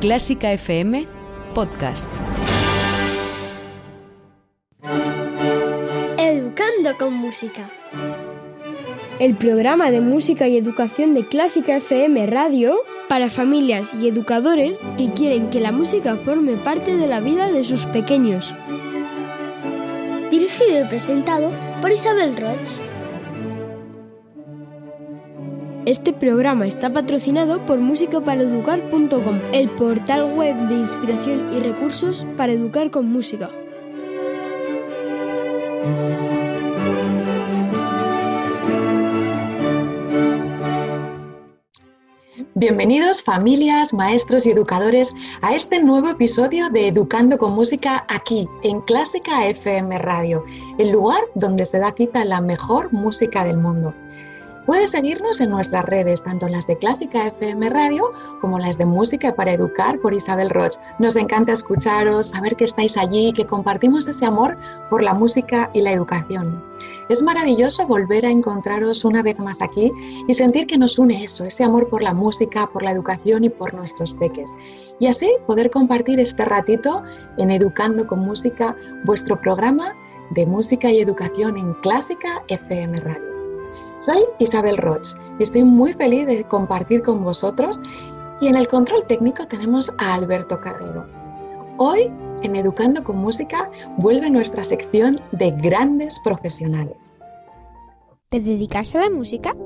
Clásica FM Podcast. Educando con música. El programa de música y educación de Clásica FM Radio para familias y educadores que quieren que la música forme parte de la vida de sus pequeños. Dirigido y presentado por Isabel Roch. Este programa está patrocinado por musicaparaeducar.com, el portal web de inspiración y recursos para educar con música. Bienvenidos familias, maestros y educadores a este nuevo episodio de Educando con Música aquí en Clásica FM Radio, el lugar donde se da cita la mejor música del mundo. Puedes seguirnos en nuestras redes, tanto las de Clásica FM Radio como las de Música para Educar por Isabel Roch. Nos encanta escucharos, saber que estáis allí, que compartimos ese amor por la música y la educación. Es maravilloso volver a encontraros una vez más aquí y sentir que nos une eso, ese amor por la música, por la educación y por nuestros peques. Y así poder compartir este ratito en Educando con Música, vuestro programa de música y educación en Clásica FM Radio. Soy Isabel Roch y estoy muy feliz de compartir con vosotros y en el control técnico tenemos a Alberto Carrero. Hoy en Educando con Música vuelve nuestra sección de grandes profesionales. ¿Te dedicas a la música?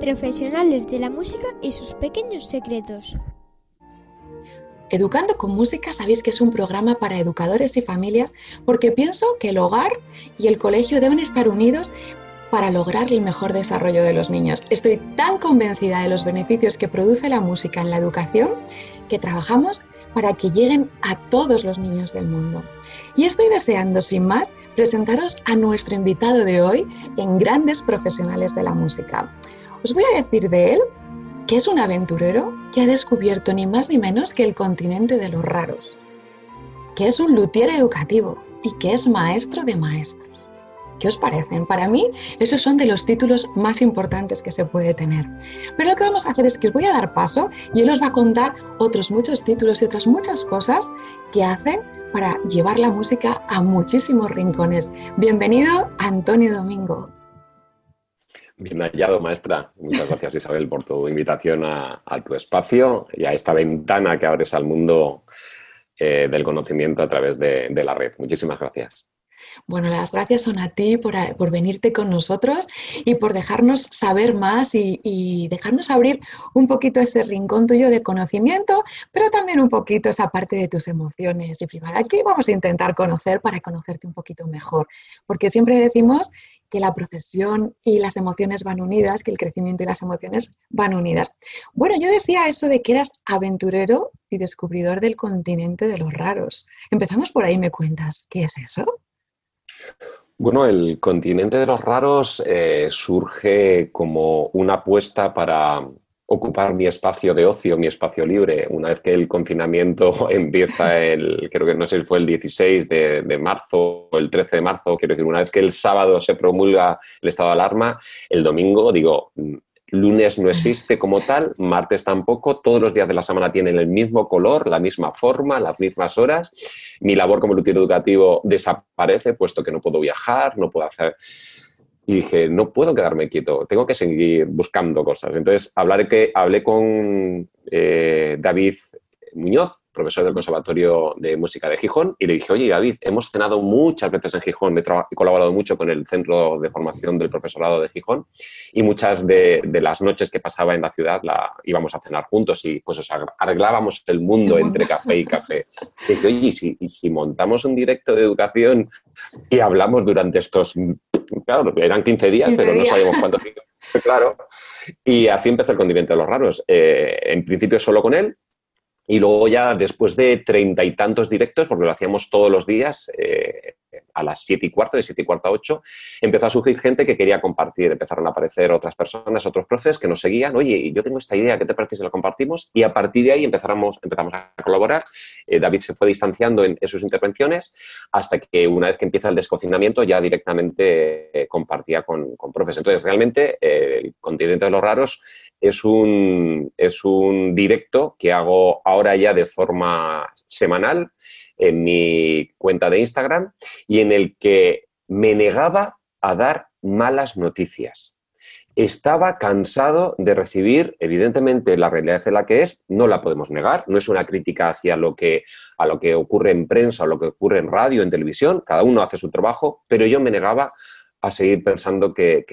Profesionales de la música y sus pequeños secretos. Educando con Música sabéis que es un programa para educadores y familias porque pienso que el hogar y el colegio deben estar unidos para lograr el mejor desarrollo de los niños. Estoy tan convencida de los beneficios que produce la música en la educación que trabajamos para que lleguen a todos los niños del mundo. Y estoy deseando, sin más, presentaros a nuestro invitado de hoy en Grandes Profesionales de la Música. Os voy a decir de él que es un aventurero que ha descubierto ni más ni menos que el continente de los raros, que es un luthier educativo y que es maestro de maestros. ¿Qué os parecen? Para mí, esos son de los títulos más importantes que se puede tener. Pero lo que vamos a hacer es que os voy a dar paso y él os va a contar otros muchos títulos y otras muchas cosas que hacen para llevar la música a muchísimos rincones. Bienvenido, Antonio Domingo. Bien hallado, maestra. Muchas gracias, Isabel, por tu invitación a, tu espacio y a esta ventana que abres al mundo eh, del conocimiento a través de la red. Muchísimas gracias. Bueno, las gracias son a ti por, venirte con nosotros y por dejarnos saber más y, dejarnos abrir un poquito ese rincón tuyo de conocimiento, pero también un poquito esa parte de tus emociones y privada. Aquí vamos a intentar conocer para conocerte un poquito mejor, porque siempre decimos que la profesión y las emociones van unidas, que el crecimiento y las emociones van unidas. Bueno, yo decía eso de que eras aventurero y descubridor del continente de los raros. Empezamos por ahí, me cuentas, ¿qué es eso? Bueno, el continente de los raros eh, surge como una apuesta para ocupar mi espacio de ocio, mi espacio libre. Una vez que el confinamiento empieza el, creo que no sé si fue el 16 de, de, marzo o el 13 de marzo, quiero decir, una vez que el sábado se promulga el estado de alarma, el domingo digo, Lunes no existe como tal, martes tampoco, todos los días de la semana tienen el mismo color, la misma forma, las mismas horas. Mi labor como luthier educativo desaparece puesto que no puedo viajar, no puedo hacer... Y dije, no puedo quedarme quieto, tengo que seguir buscando cosas. Entonces, hablaré que, hablé con eh, David Muñoz, profesor del Conservatorio de Música de Gijón, y le dije, oye, David, hemos cenado muchas veces en Gijón, he, colaborado mucho con el Centro de Formación del Profesorado de Gijón, y muchas de, las noches que pasaba en la ciudad la íbamos a cenar juntos y pues arreglábamos el mundo entre café y café. Y dije, oye, ¿y si, montamos un directo de educación y hablamos durante estos, claro, eran 15 días, pero no sabíamos cuánto tiempo. Claro. Y así empezó el continente de los raros. Eh, en principio solo con él, y luego ya después de treinta y tantos directos, porque lo hacíamos todos los días, eh, a las 7 y cuarto, de 7 y cuarto a 8, empezó a surgir gente que quería compartir. Empezaron a aparecer otras personas, otros profes que nos seguían. Oye, yo tengo esta idea, ¿qué te parece si la compartimos? Y a partir de ahí empezamos, empezamos a colaborar. Eh, David se fue distanciando en, sus intervenciones hasta que una vez que empieza el descocinamiento ya directamente eh, compartía con, con, profes. Entonces, realmente, el continente de los raros es un, es un directo que hago ahora ya de forma semanal en mi cuenta de Instagram y en el que me negaba a dar malas noticias. Estaba cansado de recibir, evidentemente, la realidad de la que es, no la podemos negar, no es una crítica hacia lo que, a lo que ocurre en prensa o lo que ocurre en radio, en televisión, cada uno hace su trabajo, pero yo me negaba a seguir pensando que,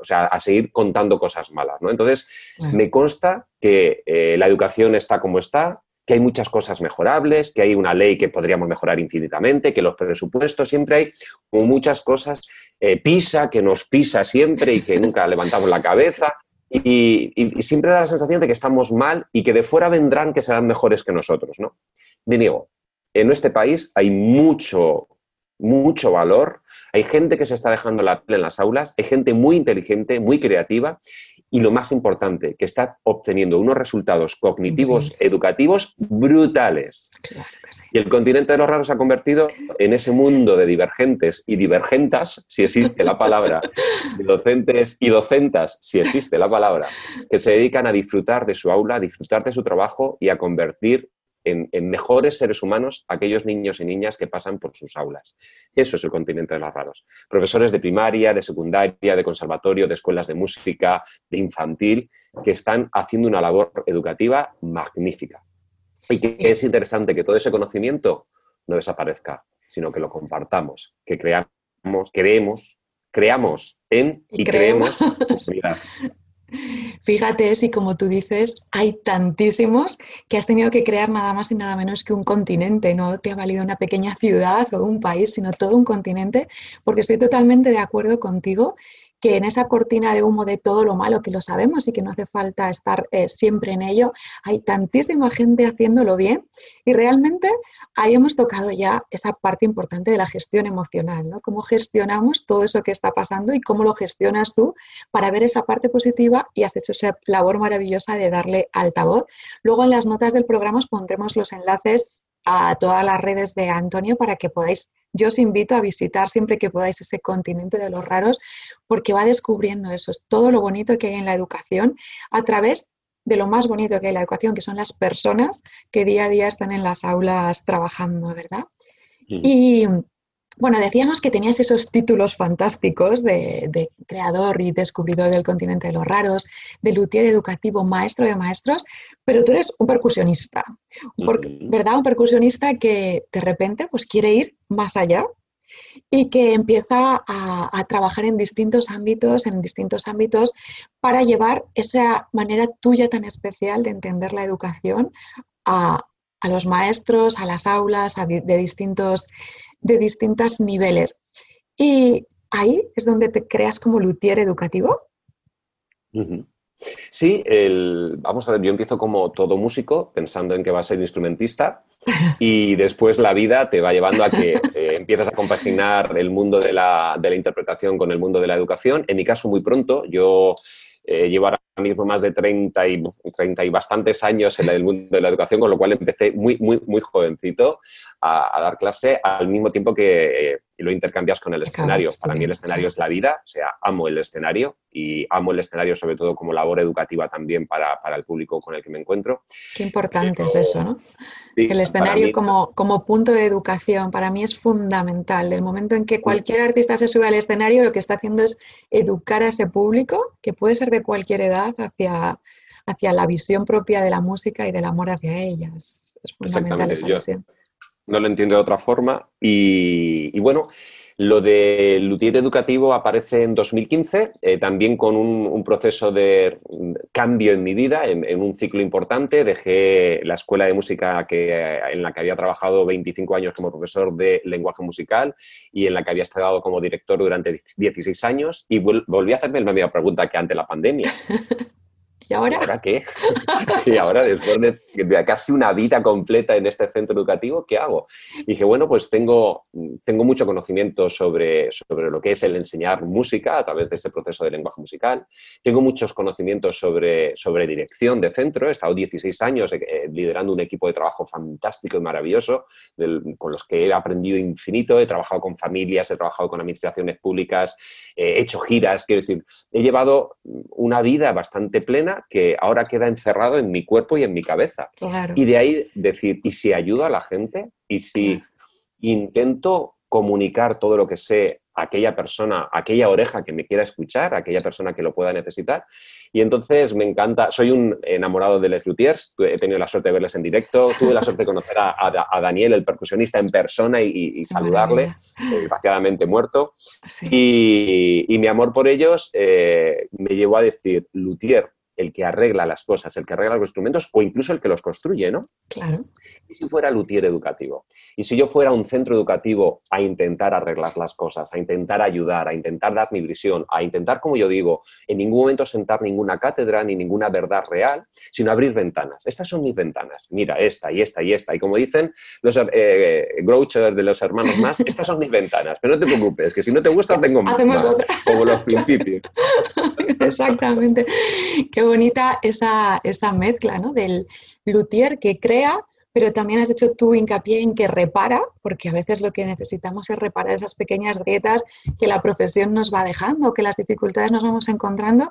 o sea, a seguir contando cosas malas, ¿no? Entonces, me consta que eh, la educación está como está, que hay muchas cosas mejorables, que hay una ley que podríamos mejorar infinitamente, que los presupuestos siempre hay muchas cosas, eh, pisa, que nos pisa siempre y que nunca levantamos la cabeza. Y, siempre da la sensación de que estamos mal y que de fuera vendrán que serán mejores que nosotros, ¿no? digo, en este país hay mucho, mucho valor, hay gente que se está dejando la piel en las aulas, hay gente muy inteligente, muy creativa y lo más importante, que está obteniendo unos resultados cognitivos educativos brutales. Y el continente de los raros se ha convertido en ese mundo de divergentes y divergentas, si existe la palabra, de docentes y docentas, si existe la palabra, que se dedican a disfrutar de su aula, a disfrutar de su trabajo y a convertir en, mejores seres humanos aquellos niños y niñas que pasan por sus aulas. Eso es el continente de los raros. Profesores de primaria, de secundaria, de conservatorio, de escuelas de música, de infantil, que están haciendo una labor educativa magnífica. Y que es interesante que todo ese conocimiento no desaparezca, sino que lo compartamos, que creamos, creemos, creamos en y, creemos comunidad. Fíjate si, como tú dices, hay tantísimos que has tenido que crear nada más y nada menos que un continente. No te ha valido una pequeña ciudad o un país, sino todo un continente, porque estoy totalmente de acuerdo contigo que en esa cortina de humo de todo lo malo, que lo sabemos y que no hace falta estar eh, siempre en ello, hay tantísima gente haciéndolo bien y realmente ahí hemos tocado ya esa parte importante de la gestión emocional, ¿no? Cómo gestionamos todo eso que está pasando y cómo lo gestionas tú para ver esa parte positiva y has hecho esa labor maravillosa de darle altavoz. Luego en las notas del programa os pondremos los enlaces a todas las redes de Antonio para que podáis yo os invito a visitar siempre que podáis ese continente de los raros, porque va descubriendo eso, es todo lo bonito que hay en la educación a través de lo más bonito que hay en la educación, que son las personas que día a día están en las aulas trabajando, ¿verdad? Y bueno, decíamos que tenías esos títulos fantásticos de, creador y descubridor del continente de los raros, de luthier educativo, maestro de maestros, pero tú eres un percusionista, ¿verdad? Un percusionista que de repente pues, quiere ir más allá y que empieza a, trabajar en distintos ámbitos, en distintos ámbitos, para llevar esa manera tuya tan especial de entender la educación a, los maestros, a las aulas, de distintos de distintos niveles. Y ahí es donde te creas como luthier educativo. Sí, el, vamos a ver, yo empiezo como todo músico, pensando en que va a ser instrumentista, y después la vida te va llevando a que eh, empiezas a compaginar el mundo de la, de la, interpretación con el mundo de la educación. En mi caso, muy pronto, yo eh, llevo ahora mismo más de 30 y, 30 y bastantes años en el mundo de la educación, con lo cual empecé muy, muy, muy jovencito a, dar clase al mismo tiempo que eh, lo intercambias con el escenario. Para mí el escenario es la vida, o sea, amo el escenario y amo el escenario sobre todo como labor educativa también para, para el público con el que me encuentro. Qué importante es eso, ¿no? el escenario como, como punto de educación para mí es fundamental. Del momento en que cualquier artista se sube al escenario, lo que está haciendo es educar a ese público, que puede ser de cualquier edad, hacia, hacia la visión propia de la música y del amor hacia ellas. Es fundamental esa visión. No lo entiendo de otra forma. Y, bueno, lo de luthier educativo aparece en 2015, eh, también con un, proceso de cambio en mi vida, en, un ciclo importante. Dejé la escuela de música que, en la que había trabajado 25 años como profesor de lenguaje musical y en la que había estado como director durante 16 años y volví a hacerme la misma pregunta que ante la pandemia. ¿Y ahora? ¿Ahora qué? y ahora, después de casi una vida completa en este centro educativo, ¿qué hago? Y dije, bueno, pues tengo, tengo mucho conocimiento sobre, sobre lo que es el enseñar música a través de ese proceso de lenguaje musical. Tengo muchos conocimientos sobre, sobre dirección de centro. He estado 16 años eh, liderando un equipo de trabajo fantástico y maravilloso, con los que he aprendido infinito. He trabajado con familias, he trabajado con administraciones públicas, he hecho giras. Quiero decir, he llevado una vida bastante plena que ahora queda encerrado en mi cuerpo y en mi cabeza. Y de ahí decir, ¿y si ayudo a la gente? ¿Y si intento comunicar todo lo que sé a aquella persona, a aquella oreja que me quiera escuchar, a aquella persona que lo pueda necesitar? Y entonces me encanta, soy un enamorado de Les Luthiers, he tenido la suerte de verles en directo, tuve la suerte de conocer a, Daniel, el percusionista, en persona y, saludarle, desgraciadamente muerto. Y, mi amor por ellos eh, me llevó a decir, Luthier, el que arregla las cosas, el que arregla los instrumentos o incluso el que los construye, ¿no? Claro. ¿Y si fuera luthier educativo? ¿Y si yo fuera un centro educativo a intentar arreglar las cosas, a intentar ayudar, a intentar dar mi visión, a intentar, como yo digo, en ningún momento sentar ninguna cátedra ni ninguna verdad real, sino abrir ventanas? Estas son mis ventanas. Mira, esta y esta y esta. Y como dicen los eh, de los hermanos más, estas son mis ventanas. Pero no te preocupes, que si no te gusta tengo más. Como los principios. Exactamente bonita esa, esa mezcla ¿no? del luthier que crea, pero también has hecho tú hincapié en que repara, porque a veces lo que necesitamos es reparar esas pequeñas grietas que la profesión nos va dejando, que las dificultades nos vamos encontrando.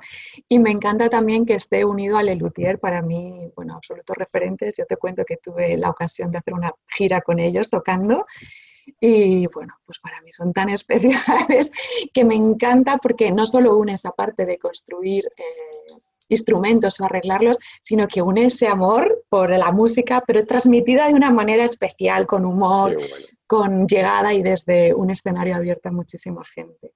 Y me encanta también que esté unido al luthier, para mí, bueno, absolutos referentes. Yo te cuento que tuve la ocasión de hacer una gira con ellos tocando. Y bueno, pues para mí son tan especiales que me encanta porque no solo une esa parte de construir eh, instrumentos o arreglarlos, sino que une ese amor por la música, pero transmitida de una manera especial, con humor, con llegada y desde un escenario abierto a muchísima gente.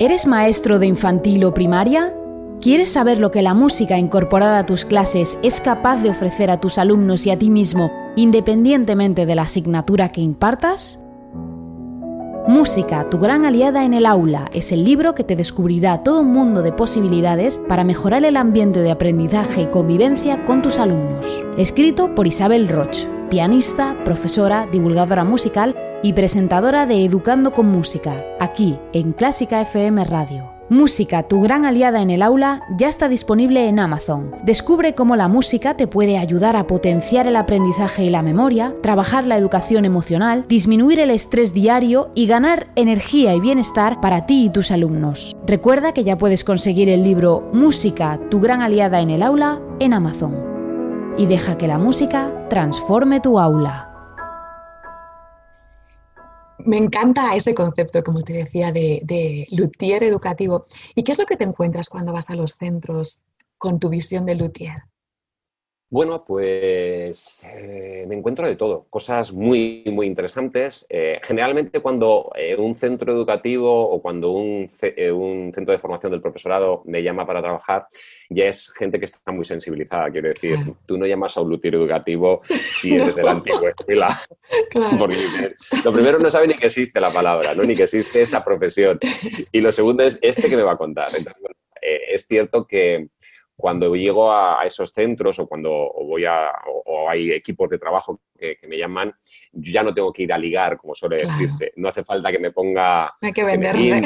¿Eres maestro de infantil o primaria? ¿Quieres saber lo que la música incorporada a tus clases es capaz de ofrecer a tus alumnos y a ti mismo, independientemente de la asignatura que impartas? Música, tu gran aliada en el aula, es el libro que te descubrirá todo un mundo de posibilidades para mejorar el ambiente de aprendizaje y convivencia con tus alumnos. Escrito por Isabel Roch, pianista, profesora, divulgadora musical y presentadora de Educando con Música, aquí en Clásica FM Radio. Música, tu gran aliada en el aula, ya está disponible en Amazon. Descubre cómo la música te puede ayudar a potenciar el aprendizaje y la memoria, trabajar la educación emocional, disminuir el estrés diario y ganar energía y bienestar para ti y tus alumnos. Recuerda que ya puedes conseguir el libro Música, tu gran aliada en el aula en Amazon. Y deja que la música transforme tu aula. Me encanta ese concepto, como te decía, de, de luthier educativo. ¿Y qué es lo que te encuentras cuando vas a los centros con tu visión de luthier? Bueno, pues eh, me encuentro de todo, cosas muy, muy interesantes. Eh, generalmente cuando eh, un centro educativo o cuando un, centro de formación del profesorado me llama para trabajar, ya es gente que está muy sensibilizada. Quiero decir, tú no llamas a un luthier educativo si eres de la antigua escuela. Porque lo primero no sabe ni que existe la palabra, ¿no? ni que existe esa profesión. Y lo segundo es este que me va a contar. es cierto que cuando llego a, esos centros o cuando voy a, o, hay equipos de trabajo que, me llaman, yo ya no tengo que ir a ligar, como suele decirse. No hace falta que me ponga... Hay que venderse.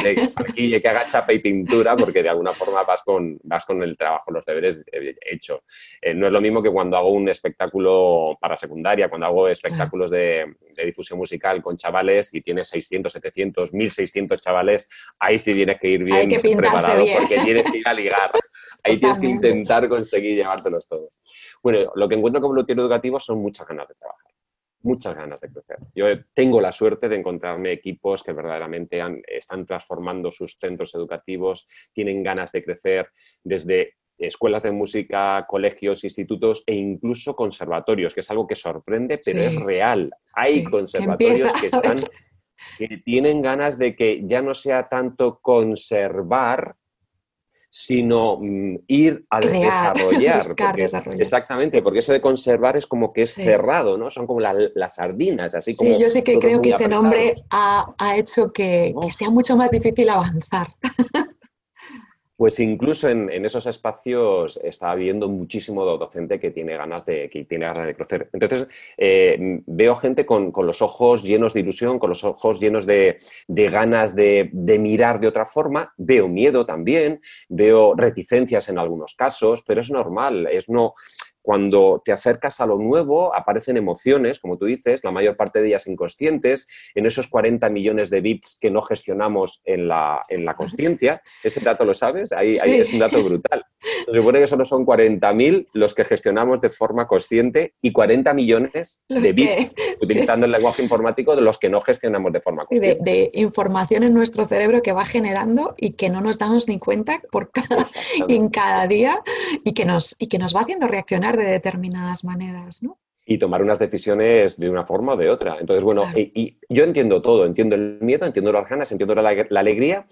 Que, que haga chapa y pintura, porque de alguna forma vas con, vas con el trabajo, los deberes eh, hechos. Eh, no es lo mismo que cuando hago un espectáculo para secundaria, cuando hago espectáculos de, difusión musical con chavales y tienes 600, 700, 1600 chavales, ahí sí tienes que ir bien preparado porque tienes que ir a ligar. Ahí tienes que intentar conseguir llevártelos todos. Bueno, lo que encuentro como luthier educativo son muchas ganas de trabajar, muchas ganas de crecer. Yo tengo la suerte de encontrarme equipos que verdaderamente están transformando sus centros educativos, tienen ganas de crecer desde escuelas de música, colegios, institutos e incluso conservatorios, que es algo que sorprende, pero es real. Hay conservatorios que están que tienen ganas de que ya no sea tanto conservar sino mm, ir a desarrollar. Exactamente, porque eso de conservar es como que es cerrado, ¿no? Son como las sardinas, así como... Sí, yo sé que creo que ese nombre ha, hecho que, sea mucho más difícil avanzar. Pues incluso en, esos espacios está habiendo muchísimo docente que tiene ganas de, que tiene ganas de crecer. Entonces, eh, veo gente con, los ojos llenos de ilusión, con los ojos llenos de, ganas de, de, mirar de otra forma. Veo miedo también, veo reticencias en algunos casos, pero es normal. Es no, cuando te acercas a lo nuevo, aparecen emociones, como tú dices, la mayor parte de ellas inconscientes, en esos 40 millones de bits que no gestionamos en la, en la consciencia. Ese dato lo sabes, ahí, es un dato brutal. Se supone que solo son 40.000 los que gestionamos de forma consciente y 40 millones de bits, utilizando el lenguaje informático, de los que no gestionamos de forma consciente. De, de, información en nuestro cerebro que va generando y que no nos damos ni cuenta por cada, en cada día y que, nos, y que nos va haciendo reaccionar de determinadas maneras, ¿no? Y tomar unas decisiones de una forma o de otra. Entonces, bueno, y, yo entiendo todo, entiendo el miedo, entiendo las ganas, entiendo la, alegría,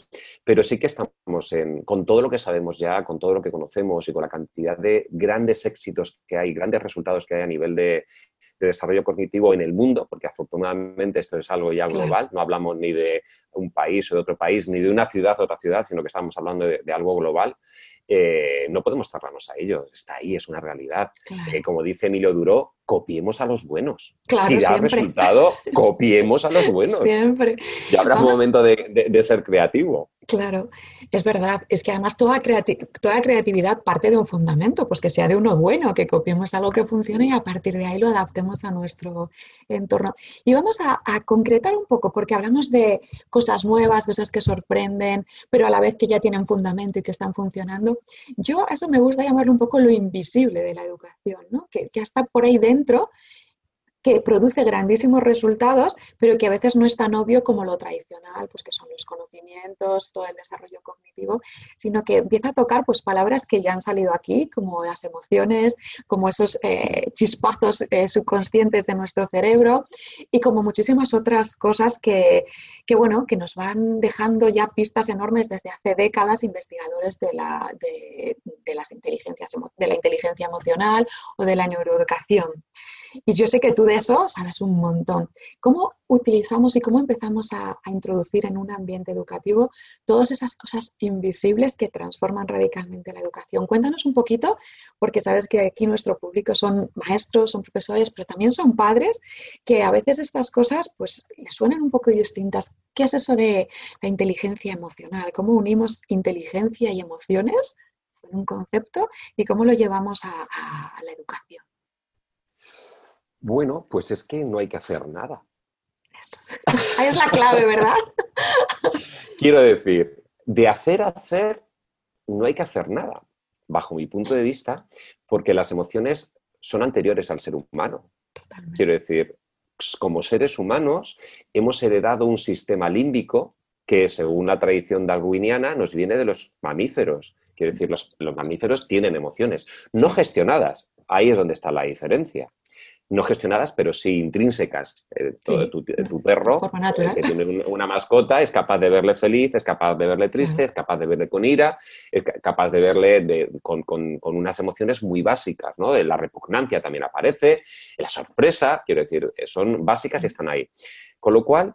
pero sí que estamos en, con todo lo que sabemos ya, con todo lo que conocemos y con la cantidad de grandes éxitos que hay, grandes resultados que hay a nivel de, desarrollo cognitivo en el mundo, porque afortunadamente esto es algo ya global, no hablamos ni de un país o de otro país, ni de una ciudad o otra ciudad, sino que estamos hablando de algo global. Eh, no podemos cerrarnos a ello. Está ahí, es una realidad. Eh, como dice Emilio Duró, copiemos a los buenos. si da resultado, copiemos a los buenos. Siempre. Ya habrá un momento de, ser creativo. Claro, es verdad. Es que además toda, creatividad parte de un fundamento, pues que sea de uno bueno, que copiemos algo que funcione y a partir de ahí lo adaptemos a nuestro entorno. Y vamos a, a concretar un poco, porque hablamos de cosas nuevas, cosas que sorprenden, pero a la vez que ya tienen fundamento y que están funcionando. Yo a eso me gusta llamarlo un poco lo invisible de la educación, ¿no? que, que está por ahí dentro que produce grandísimos resultados, pero que a veces no es tan obvio como lo tradicional, pues que son los conocimientos, todo el desarrollo cognitivo, sino que empieza a tocar pues palabras que ya han salido aquí, como las emociones, como esos eh, chispazos eh, subconscientes de nuestro cerebro y como muchísimas otras cosas que, bueno, que nos van dejando ya pistas enormes desde hace décadas investigadores de la, de, las inteligencias, de la inteligencia emocional o de la neuroeducación. Y yo sé que tú de eso sabes un montón. ¿Cómo utilizamos y cómo empezamos a, introducir en un ambiente educativo todas esas cosas invisibles que transforman radicalmente la educación? Cuéntanos un poquito, porque sabes que aquí nuestro público son maestros, son profesores, pero también son padres, que a veces estas cosas pues les suenan un poco distintas. ¿Qué es eso de la inteligencia emocional? ¿Cómo unimos inteligencia y emociones en un concepto y cómo lo llevamos a la educación? Bueno, pues es que no hay que hacer nada. Ahí es la clave, ¿verdad? Quiero decir, de hacer a hacer, no hay que hacer nada, bajo mi punto de vista, porque las emociones son anteriores al ser humano. Quiero decir, como seres humanos hemos heredado un sistema límbico que, según la tradición darwiniana, nos viene de los mamíferos. Quiero decir, los, los mamíferos tienen emociones, no gestionadas. Ahí es donde está la diferencia no gestionadas, pero sí intrínsecas. Eh, tu, perro, eh, que tiene una mascota, es capaz de verle feliz, es capaz de verle triste, es capaz de verle con ira, es capaz de verle con, unas emociones muy básicas. ¿no? La repugnancia también aparece, la sorpresa, quiero decir, eh, son básicas y están ahí. Con lo cual,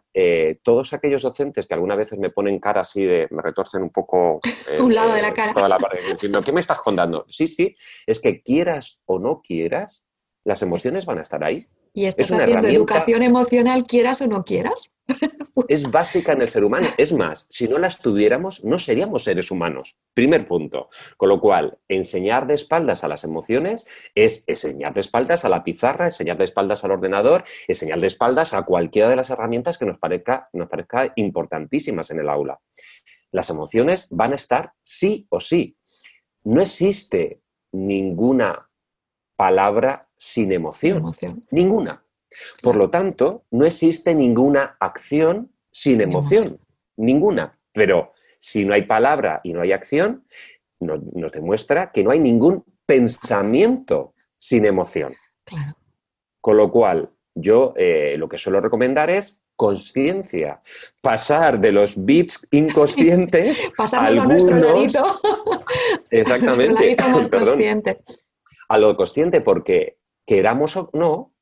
todos aquellos docentes que alguna veces me ponen cara así de, me retorcen un poco... un lado de la cara. Toda la diciendo, ¿qué me estás contando? Sí, sí, es que quieras o no quieras, las emociones van a estar ahí. Y estás es haciendo educación emocional, quieras o no quieras. es básica en el ser humano. Es más, si no las tuviéramos, no seríamos seres humanos. Primer punto. Con lo cual, enseñar de espaldas a las emociones es enseñar de espaldas a la pizarra, enseñar de espaldas al ordenador, enseñar de espaldas a cualquiera de las herramientas que nos parezca, nos parezca importantísimas en el aula. Las emociones van a estar sí o sí. No existe ninguna palabra sin emoción. Ninguna. Por lo tanto, no existe ninguna acción sin, emoción. Ninguna. Pero si no hay palabra y no hay acción, nos, demuestra que no hay ningún pensamiento sin emoción. Con lo cual, yo eh, lo que suelo recomendar es conciencia, pasar de los bits inconscientes a nuestro ladito. Exactamente. A lo consciente, porque queramos o no,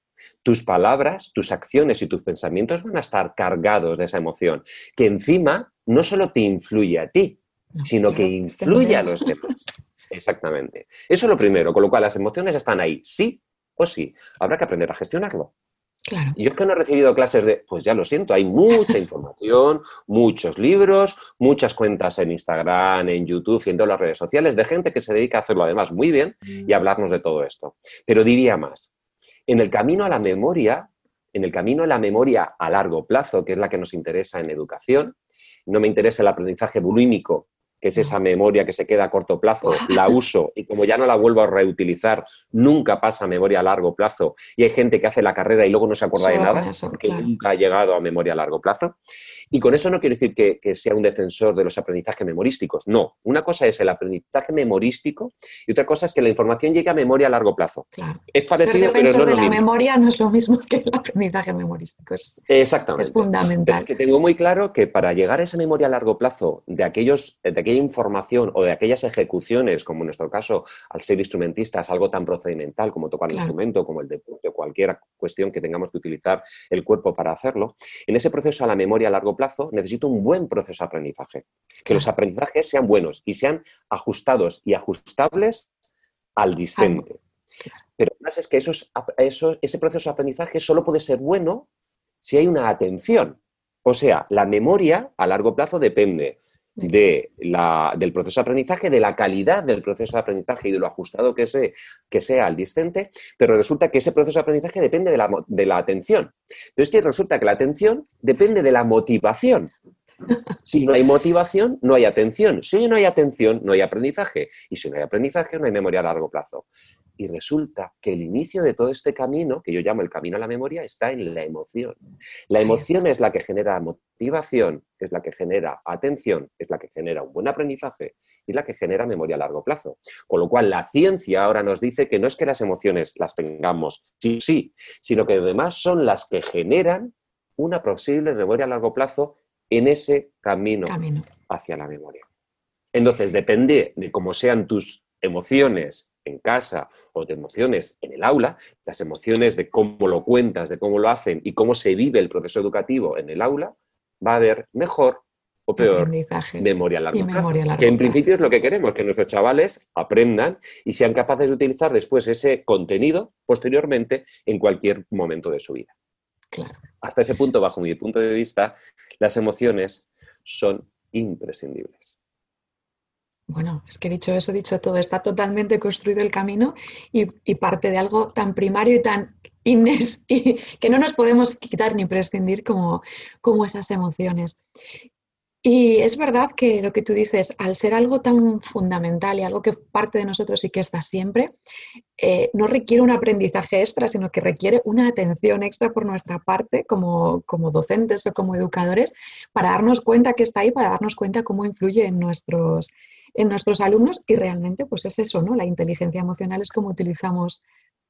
tus palabras, tus acciones y tus pensamientos van a estar cargados de esa emoción, que encima no solo te influye a ti, sino que influye a los demás. Exactamente. Eso es lo primero, con lo cual las emociones están ahí, sí o sí. Habrá que aprender a gestionarlo. Claro. Yo es que no he recibido clases de, pues ya lo siento, hay mucha información, muchos libros, muchas cuentas en Instagram, en YouTube y en todas las redes sociales de gente que se dedica a hacerlo además muy bien y a hablarnos de todo esto. Pero diría más, en el camino a la memoria, en el camino a la memoria a largo plazo, que es la que nos interesa en educación, no me interesa el aprendizaje bulímico que es esa memoria que se queda a corto plazo, la uso y como ya no la vuelvo a reutilizar, nunca pasa a memoria a largo plazo. Y hay gente que hace la carrera y luego no se acuerda de nada porque nunca ha llegado a memoria a largo plazo. Y con eso no quiero decir que, sea un defensor de los aprendizajes memorísticos. No, una cosa es el aprendizaje memorístico y otra cosa es que la información llegue a memoria a largo plazo. Es parecido, pero no de la memoria no es lo mismo que el aprendizaje memorístico. Es, Exactamente. Es fundamental. que tengo muy claro que para llegar a esa memoria a largo plazo de aquellos, de información o de aquellas ejecuciones, como en nuestro caso, al ser instrumentistas, algo tan procedimental como tocar el instrumento, como el deporte o cualquier cuestión que tengamos que utilizar el cuerpo para hacerlo, en ese proceso a la memoria a largo plazo necesito un buen proceso de aprendizaje. Que los aprendizajes sean buenos y sean ajustados y ajustables al distante. Pero además es que ese proceso de aprendizaje solo puede ser bueno si hay una atención. O sea, la memoria a largo plazo depende de la, del proceso de aprendizaje, de la calidad del proceso de aprendizaje y de lo ajustado que, que sea al distante, pero resulta que ese proceso de aprendizaje depende de la, de la atención. Pero es que resulta que la atención depende de la motivación. Si no hay motivación, no hay atención. Si no hay atención, no hay aprendizaje. Y si no hay aprendizaje, no hay memoria a largo plazo. Y resulta que el inicio de todo este camino, que yo llamo el camino a la memoria, está en la emoción. La emoción es la que genera motivación, es la que genera atención, es la que genera un buen aprendizaje y es la que genera memoria a largo plazo. Con lo cual, la ciencia ahora nos dice que no es que las emociones las tengamos sí, sí, sino que además son las que generan una posible memoria a largo plazo en ese camino, camino. hacia la memoria. Entonces, depende de cómo sean tus emociones en casa o de emociones en el aula, las emociones de cómo lo cuentas, de cómo lo hacen y cómo se vive el proceso educativo en el aula, va a haber mejor o peor memoria a largo plazo. que en principio es lo que queremos, que nuestros chavales aprendan y sean capaces de utilizar después ese contenido posteriormente en cualquier momento de su vida. Hasta ese punto, bajo mi punto de vista, las emociones son imprescindibles. Bueno, es que dicho eso, dicho todo, está totalmente construido el camino y, parte de algo tan primario y tan inés y que no nos podemos quitar ni prescindir como, como esas emociones. Y es verdad que lo que tú dices, al ser algo tan fundamental y algo que parte de nosotros y que está siempre, eh, no requiere un aprendizaje extra, sino que requiere una atención extra por nuestra parte como, como, docentes o como educadores para darnos cuenta que está ahí, para darnos cuenta cómo influye en nuestros, en nuestros alumnos y realmente pues es eso, ¿no? La inteligencia emocional es como utilizamos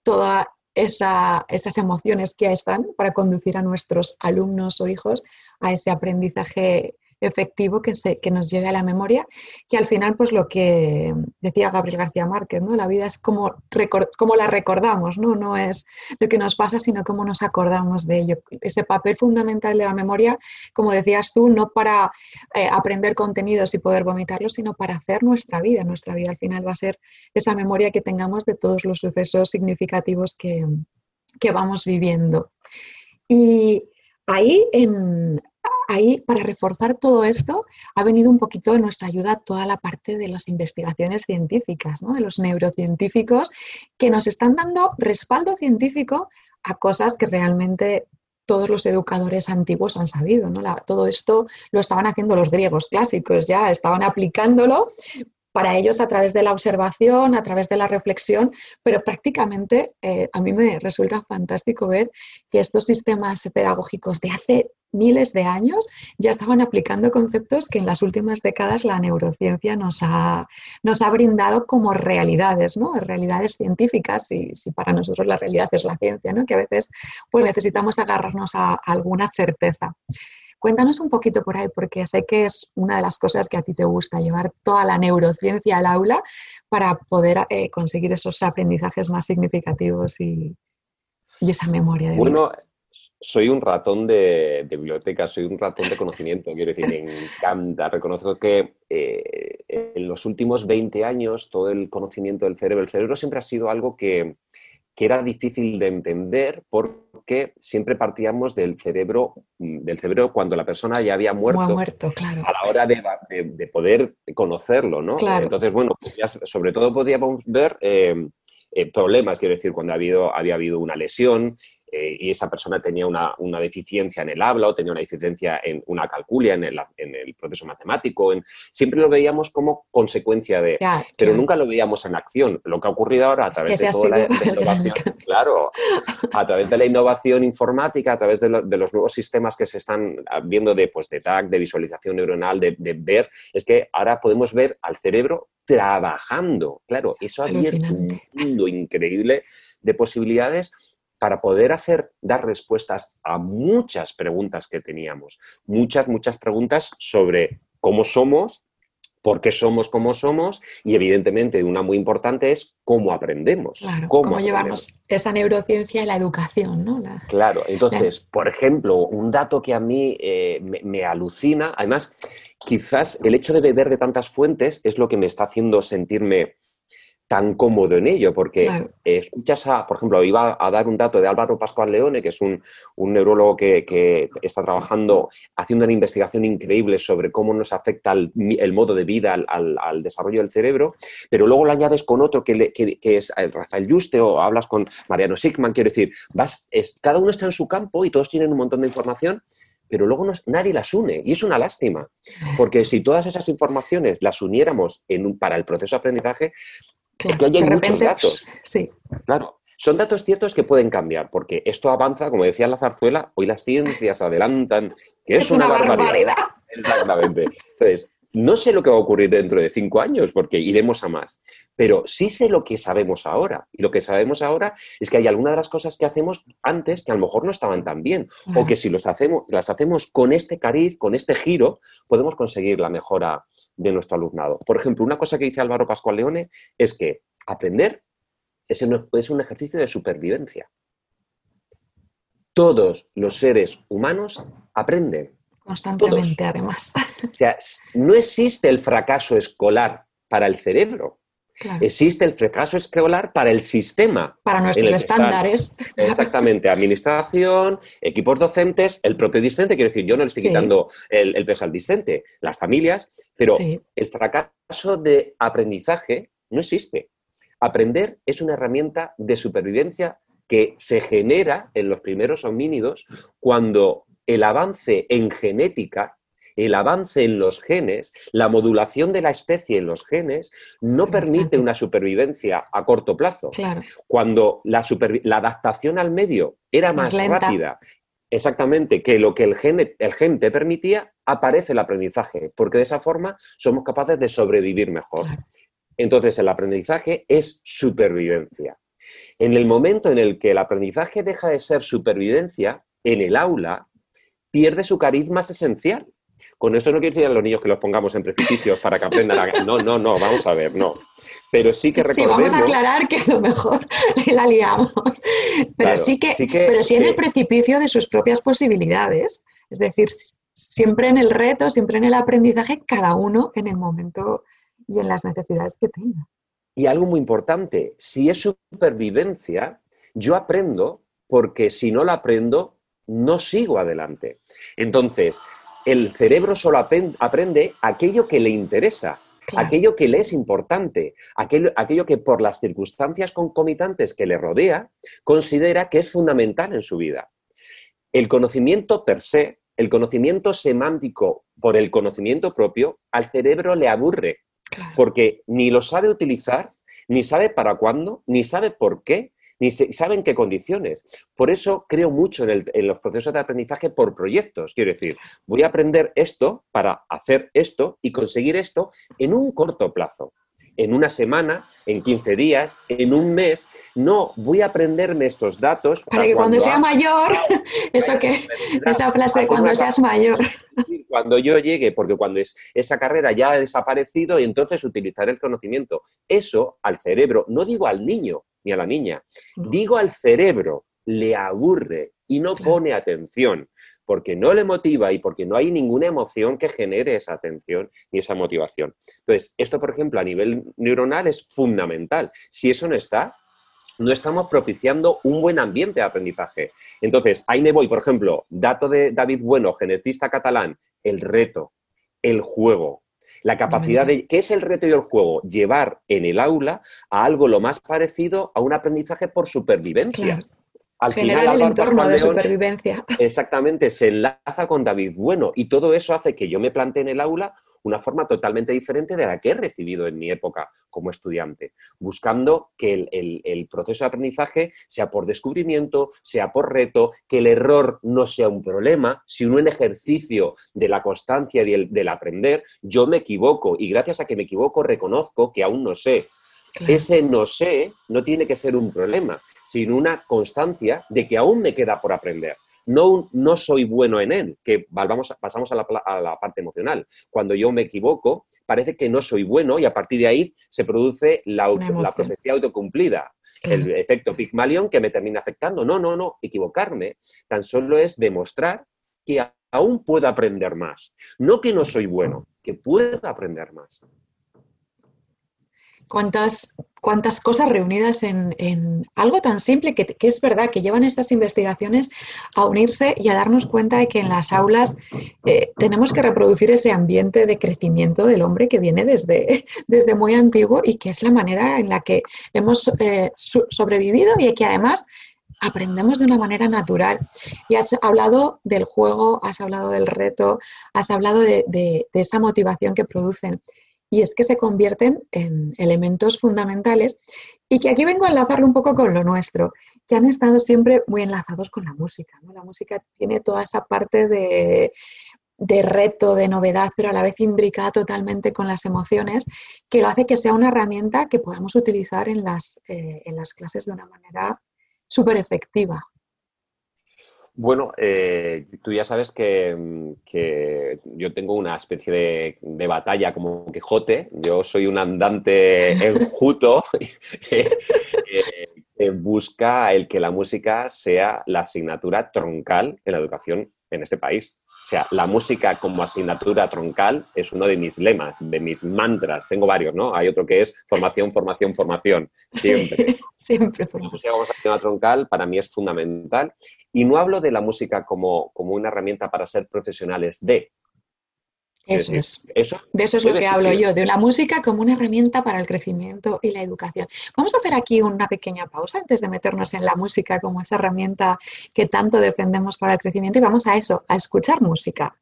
todas esas emociones que están para conducir a nuestros alumnos o hijos a ese aprendizaje efectivo que, se, que nos lleve a la memoria, que al final, pues lo que decía Gabriel García Márquez, ¿no? La vida es como, como la recordamos, ¿no? No es lo que nos pasa, sino cómo nos acordamos de ello. Ese papel fundamental de la memoria, como decías tú, no para eh, aprender contenidos y poder vomitarlos, sino para hacer nuestra vida. Nuestra vida al final va a ser esa memoria que tengamos de todos los sucesos significativos que, que vamos viviendo. Y ahí en, ahí, para reforzar todo esto, ha venido un poquito de nuestra ayuda toda la parte de las investigaciones científicas, de los neurocientíficos, que nos están dando respaldo científico a cosas que realmente todos los educadores antiguos han sabido. todo esto lo estaban haciendo los griegos clásicos, ya estaban aplicándolo para ellos a través de la observación, a través de la reflexión, pero prácticamente eh, a mí me resulta fantástico ver que estos sistemas pedagógicos de hace miles de años ya estaban aplicando conceptos que en las últimas décadas la neurociencia nos ha, nos ha brindado como realidades, ¿no? realidades científicas, y si para nosotros la realidad es la ciencia, ¿no? que a veces pues, necesitamos agarrarnos a alguna certeza. Cuéntanos un poquito por ahí, porque sé que es una de las cosas que a ti te gusta, llevar toda la neurociencia al aula para poder eh, conseguir esos aprendizajes más significativos y, esa memoria. De bueno, soy un ratón de, biblioteca, soy un ratón de conocimiento, quiero decir, me encanta. Reconozco que eh, en los últimos 20 años todo el conocimiento del cerebro, el cerebro siempre ha sido algo que, era difícil de entender porque siempre partíamos del cerebro, del cerebro cuando la persona ya había muerto, muerto claro. a la hora de, poder conocerlo, ¿no? Entonces, bueno, pues sobre todo podíamos ver eh, eh, problemas, quiero decir, cuando ha habido, había habido una lesión, eh, y esa persona tenía una, deficiencia en el habla o tenía una deficiencia en una calculia, en el, proceso matemático. siempre lo veíamos como consecuencia de, pero nunca lo veíamos en acción. Lo que ha ocurrido ahora a través de toda la, innovación, claro, a través de la innovación informática, a través de, los nuevos sistemas que se están viendo de, pues, de TAC, de visualización neuronal, de, ver, es que ahora podemos ver al cerebro trabajando. Claro, eso ha abierto un mundo increíble de posibilidades para poder hacer, dar respuestas a muchas preguntas que teníamos. Muchas, muchas preguntas sobre cómo somos, por qué somos como somos y evidentemente una muy importante es cómo aprendemos. cómo, llevamos esa neurociencia y la educación, ¿no? claro, entonces, por ejemplo, un dato que a mí eh, me, alucina, además, quizás el hecho de beber de tantas fuentes es lo que me está haciendo sentirme tan cómodo en ello, porque escuchas a, por ejemplo, iba a dar un dato de Álvaro Pascual Leone, que es un, neurólogo que, está trabajando, haciendo una investigación increíble sobre cómo nos afecta el, modo de vida al, desarrollo del cerebro, pero luego lo añades con otro que, es Rafael Juste o hablas con Mariano Sigman, quiero decir, vas, es, cada uno está en su campo y todos tienen un montón de información, pero luego nadie las une. Y es una lástima, porque si todas esas informaciones las uniéramos en para el proceso de aprendizaje, es que hay muchos datos. Sí. Claro. Son datos ciertos que pueden cambiar, porque esto avanza, como decía la zarzuela, hoy las ciencias adelantan, que es, una, barbaridad. Exactamente. Entonces, no sé lo que va a ocurrir dentro de cinco años, porque iremos a más, pero sí sé lo que sabemos ahora. Y lo que sabemos ahora es que hay algunas de las cosas que hacemos antes que a lo mejor no estaban tan bien, o que si los hacemos, las hacemos con este cariz, con este giro, podemos conseguir la mejora de nuestro alumnado. Por ejemplo, una cosa que dice Álvaro Pascual Leone es que aprender es un, ejercicio de supervivencia. Todos los seres humanos aprenden. Constantemente, además. O sea, no existe el fracaso escolar para el cerebro. Existe el fracaso escolar para el sistema. Para nuestros estándares. exactamente, administración, equipos docentes, el propio discente, quiero decir, yo no le estoy quitando el, peso al discente, las familias, pero el fracaso de aprendizaje no existe. Aprender es una herramienta de supervivencia que se genera en los primeros homínidos cuando el avance en genética el avance en los genes, la modulación de la especie en los genes, no permite una supervivencia a corto plazo. Cuando la, adaptación al medio era más, rápida, exactamente, que lo que el gen, el gen te permitía, aparece el aprendizaje, porque de esa forma somos capaces de sobrevivir mejor. Entonces, el aprendizaje es supervivencia. En el momento en el que el aprendizaje deja de ser supervivencia, en el aula, pierde su carisma más esencial. Con esto no quiero decir a los niños que los pongamos en precipicios para que aprendan a... No, no, no, vamos a ver, no. Pero sí que recordemos... Sí, vamos a aclarar que a lo mejor la liamos. Pero sí que, pero sí en el precipicio de sus propias posibilidades. Es decir, siempre en el reto, siempre en el aprendizaje, cada uno en el momento y en las necesidades que tenga. Y algo muy importante, si es supervivencia, yo aprendo porque si no la aprendo, no sigo adelante. Entonces, el cerebro solo aprende aquello que le interesa, aquello que le es importante, aquello, aquello, que por las circunstancias concomitantes que le rodea, considera que es fundamental en su vida. El conocimiento per se, el conocimiento semántico por el conocimiento propio, al cerebro le aburre, porque ni lo sabe utilizar, ni sabe para cuándo, ni sabe por qué, ni saben qué condiciones. Por eso creo mucho en, los procesos de aprendizaje por proyectos. Quiero decir, voy a aprender esto para hacer esto y conseguir esto en un corto plazo en una semana, en 15 días, en un mes. No, voy a aprenderme estos datos. Para, que cuando, sea mayor, eso que, esa frase de cuando seas mayor. Cuando yo llegue, porque cuando es, esa carrera ya ha desaparecido, y entonces utilizaré el conocimiento. Eso al cerebro, no digo al niño, ni a la niña. Digo al cerebro, le aburre y no pone atención, porque no le motiva y porque no hay ninguna emoción que genere esa atención ni esa motivación. Entonces, esto, por ejemplo, a nivel neuronal es fundamental. Si eso no está, no estamos propiciando un buen ambiente de aprendizaje. Entonces, ahí me voy, por ejemplo, dato de David Bueno, genetista catalán, el reto, el juego, la capacidad de, ¿qué es el reto y el juego? Llevar en el aula a algo lo más parecido a un aprendizaje por supervivencia. Al final, el entorno de supervivencia. Exactamente, se enlaza con David Bueno y todo eso hace que yo me plantee en el aula una forma totalmente diferente de la que he recibido en mi época como estudiante, buscando que el, proceso de aprendizaje sea por descubrimiento, sea por reto, que el error no sea un problema, sino un ejercicio de la constancia y del, aprender, yo me equivoco y gracias a que me equivoco reconozco que aún no sé. Ese no sé no tiene que ser un problema, sino una constancia de que aún me queda por aprender no, no soy bueno en él, que pasamos a la, parte emocional. Cuando yo me equivoco, parece que no soy bueno y a partir de ahí se produce la, la profecía autocumplida. El efecto Pygmalion que me termina afectando. No, no, no, equivocarme tan solo es demostrar que aún puedo aprender más. No que no soy bueno, que puedo aprender más cuántas, cuántas cosas reunidas en, algo tan simple que, es verdad, que llevan estas investigaciones a unirse y a darnos cuenta de que en las aulas eh, tenemos que reproducir ese ambiente de crecimiento del hombre que viene desde, desde muy antiguo y que es la manera en la que hemos eh, sobrevivido y que además aprendemos de una manera natural. Y has hablado del juego, has hablado del reto, has hablado de, de esa motivación que producen y es que se convierten en elementos fundamentales y que aquí vengo a enlazarlo un poco con lo nuestro, que han estado siempre muy enlazados con la música. La música tiene toda esa parte de, reto, de novedad, pero a la vez imbricada totalmente con las emociones, que lo hace que sea una herramienta que podamos utilizar en las, eh, en las clases de una manera súper efectiva. Bueno, eh, tú ya sabes que, yo tengo una especie de, batalla como Quijote. Yo soy un andante enjuto eh, que busca el que la música sea la asignatura troncal en la educación en este país. O sea, la música como asignatura troncal es uno de mis lemas, de mis mantras. Tengo varios, ¿no? Hay otro que es formación, formación, formación. Siempre. siempre. La música como asignatura troncal para mí es fundamental. Y no hablo de la música como, como una herramienta para ser profesionales de, eso es. de eso es lo que hablo yo, de la música como una herramienta para el crecimiento y la educación. Vamos a hacer aquí una pequeña pausa antes de meternos en la música como esa herramienta que tanto defendemos para el crecimiento y vamos a eso, a escuchar música.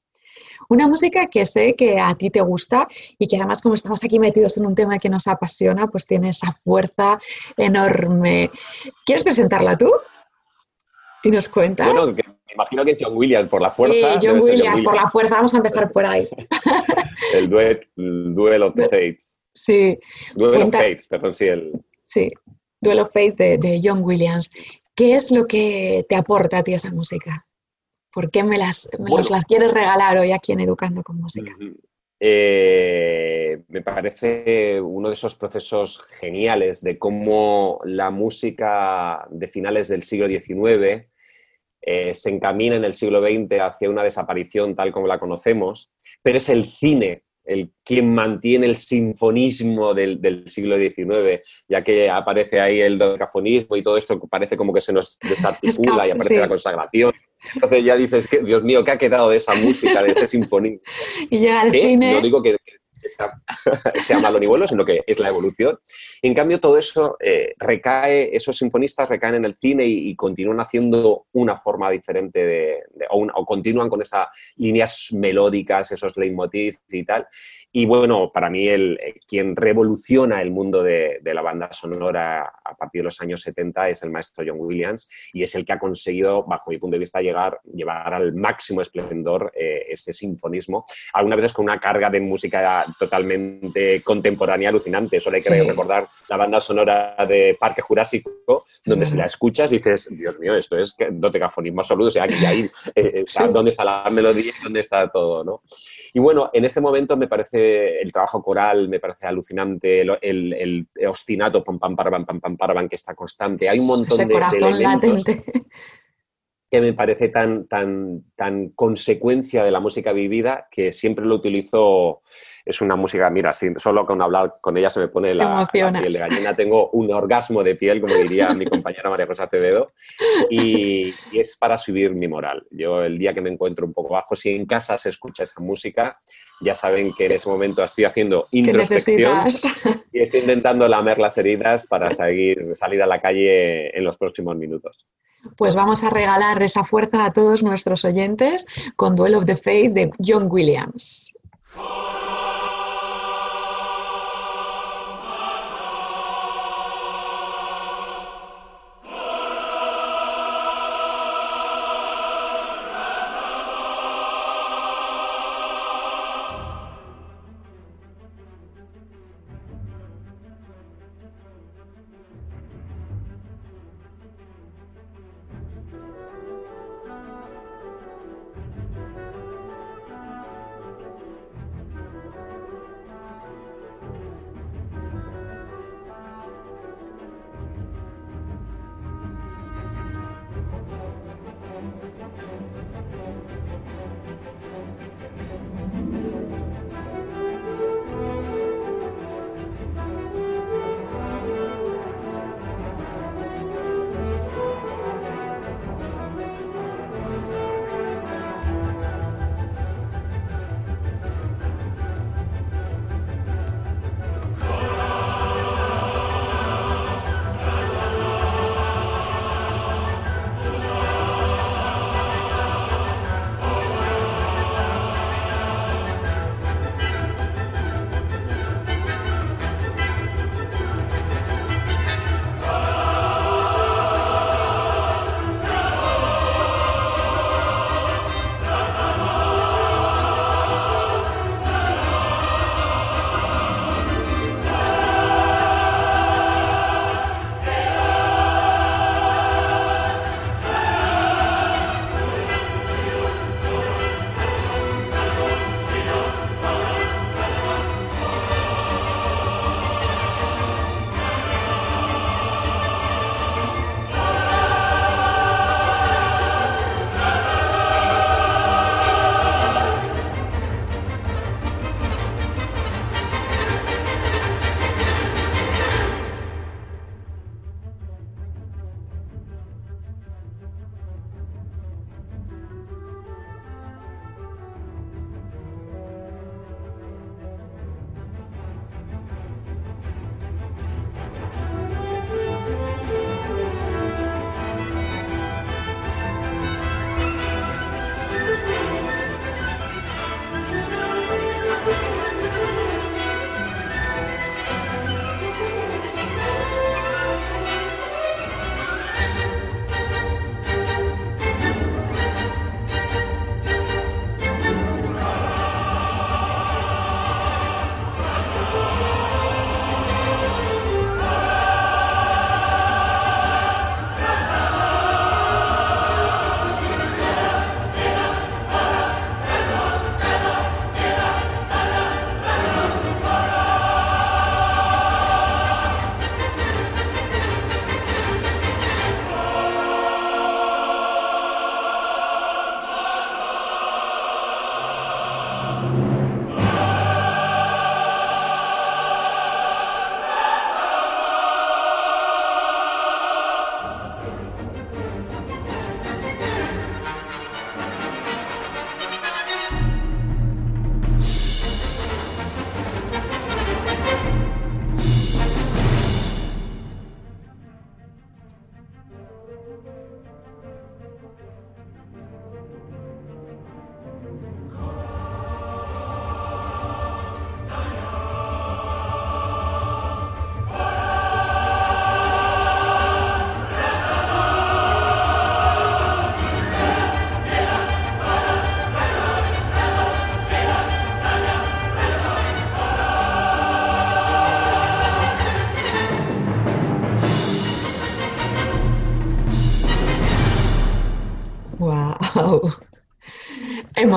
Una música que sé que a ti te gusta y que además como estamos aquí metidos en un tema que nos apasiona, pues tiene esa fuerza enorme. ¿Quieres presentarla tú? Y nos cuentas imagino que John Williams por la fuerza. Sí, John Williams, por la fuerza, vamos a empezar por ahí. el, duet, el Duel of the Fates. Sí. Duel of Fates, perdón, sí. El... Sí, Duel of Fates de, John Williams. ¿Qué es lo que te aporta a ti esa música? ¿Por qué me las, las quieres regalar hoy aquí en Educando con Música? Eh, me parece uno de esos procesos geniales de cómo la música de finales del siglo XIX eh, se encamina en el siglo XX hacia una desaparición tal como la conocemos, pero es el cine el quien mantiene el sinfonismo del, siglo XIX, ya que aparece ahí el dodecafonismo y todo esto parece como que se nos desarticula y aparece la consagración. Entonces ya dices, que, Dios mío, ¿qué ha quedado de esa música, de ese sinfonismo? Y ya el cine... No digo que, sea, malo ni bueno, sino que es la evolución. En cambio, todo eso eh, recae, esos sinfonistas recaen en el cine y, continúan haciendo una forma diferente de, o, continúan con esas líneas melódicas, esos leitmotiv y tal. Y bueno, para mí el, eh, quien revoluciona el mundo de, la banda sonora a partir de los años 70 es el maestro John Williams y es el que ha conseguido, bajo mi punto de vista, llegar, llevar al máximo esplendor eh, ese sinfonismo, algunas veces con una carga de música totalmente contemporánea alucinante. Solo hay que recordar la banda sonora de Parque Jurásico, donde si la escuchas dices, Dios mío, esto es dotecafonismo absoluto, o sea, aquí ahí, eh, dónde está la melodía y dónde está todo, ¿no? Y bueno, en este momento me parece el trabajo coral, me parece alucinante, el, el, ostinato, pam, pam, pam, pam, pam, pam, que está constante. Hay un montón de, elementos. Que me parece tan, tan, tan consecuencia de la música vivida que siempre lo utilizo. Es una música, mira, solo con hablar con ella se me pone la, piel de gallina. Tengo un orgasmo de piel, como diría mi compañera María Rosa Acevedo, y, es para subir mi moral. Yo el día que me encuentro un poco bajo, si en casa se escucha esa música, ya saben que en ese momento estoy haciendo introspección y estoy intentando lamer las heridas para seguir, salir a la calle en los próximos minutos. Pues vamos a regalar esa fuerza a todos nuestros oyentes con Duel of the Faith de John Williams.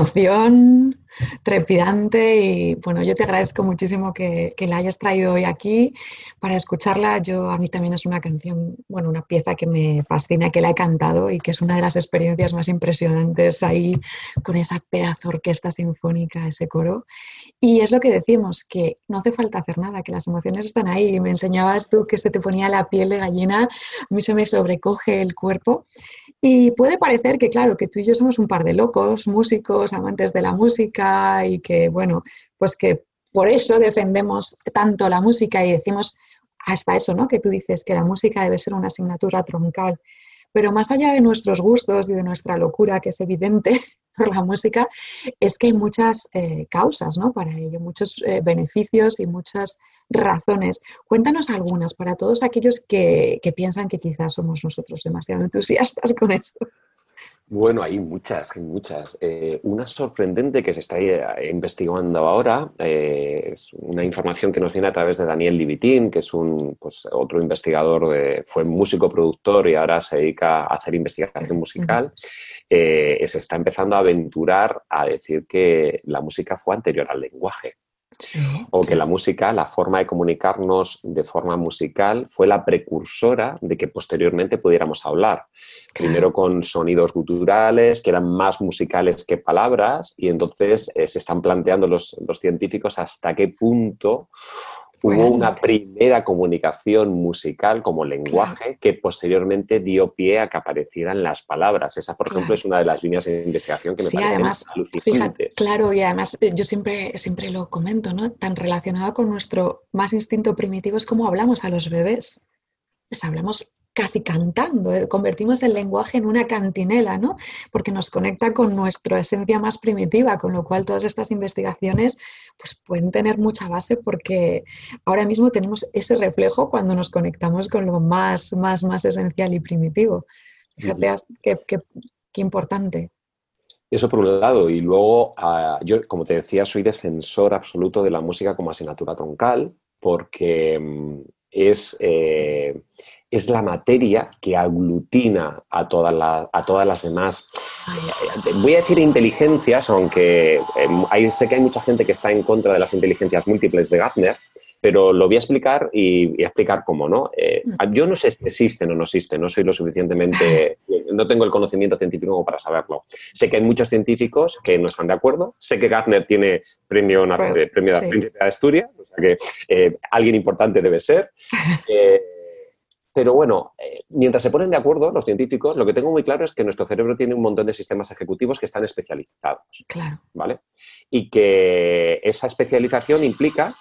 Emoción, trepidante y bueno, yo te agradezco muchísimo que, la hayas traído hoy aquí para escucharla. Yo a mí también es una canción, bueno, una pieza que me fascina, que la he cantado y que es una de las experiencias más impresionantes ahí con esa pedazo orquesta sinfónica, ese coro. Y es lo que decimos, que no hace falta hacer nada, que las emociones están ahí. Me enseñabas tú que se te ponía la piel de gallina, a mí se me sobrecoge el cuerpo y puede parecer que, claro, que tú y yo somos un par de locos, músicos, amantes de la música y que, bueno, pues que por eso defendemos tanto la música y decimos hasta eso, ¿no? Que tú dices que la música debe ser una asignatura troncal. Pero más allá de nuestros gustos y de nuestra locura, que es evidente por la música, es que hay muchas eh, causas ¿no? para ello, muchos eh, beneficios y muchas razones. Cuéntanos algunas para todos aquellos que, que piensan que quizás somos nosotros demasiado entusiastas con esto. Bueno, hay muchas, hay muchas. Eh, una sorprendente que se está eh, investigando ahora eh, es una información que nos viene a través de Daniel Libitín, que es un pues, otro investigador, de, fue músico productor y ahora se dedica a hacer investigación musical. se está empezando a aventurar a decir que la música fue anterior al lenguaje. O que la música, la forma de comunicarnos de forma musical, fue la precursora de que posteriormente pudiéramos hablar. Primero con sonidos guturales, que eran más musicales que palabras, y entonces eh, se están planteando los, los científicos hasta qué punto hubo una primera comunicación musical como lenguaje que posteriormente dio pie a que aparecieran las palabras. Esa, por ejemplo, es una de las líneas de investigación que me sí, parece además, fíjate, claro, y además eh, yo siempre, siempre lo comento, ¿no? Tan relacionado con nuestro más instinto primitivo es como hablamos a los bebés. Les hablamos casi cantando, eh, convertimos el lenguaje en una cantinela, ¿no? Porque nos conecta con nuestra esencia más primitiva, con lo cual todas estas investigaciones pues, pueden tener mucha base porque ahora mismo tenemos ese reflejo cuando nos conectamos con lo más, más, más esencial y primitivo. Fíjate qué, qué, importante. Eso por un lado. Y luego, ah, yo, como te decía, soy defensor absoluto de la música como asignatura troncal porque mm, es... Eh, es la materia que aglutina a, a todas las demás. Voy a decir inteligencias, aunque em, sé que hay mucha gente que está en contra de las inteligencias múltiples de Gartner, pero lo voy a explicar y, explicar cómo, ¿no? Eh, yo no sé si existen o no existen, no soy lo suficientemente, no tengo el conocimiento científico como para saberlo. Sé que hay muchos científicos que no están de acuerdo, sé que Gartner tiene premio, premio de Asturias, o sea que eh, alguien importante debe ser. Eh, pero bueno, eh, mientras se ponen de acuerdo los científicos, lo que tengo muy claro es que nuestro cerebro tiene un montón de sistemas ejecutivos que están especializados. Claro. ¿Vale? Y que esa especialización implica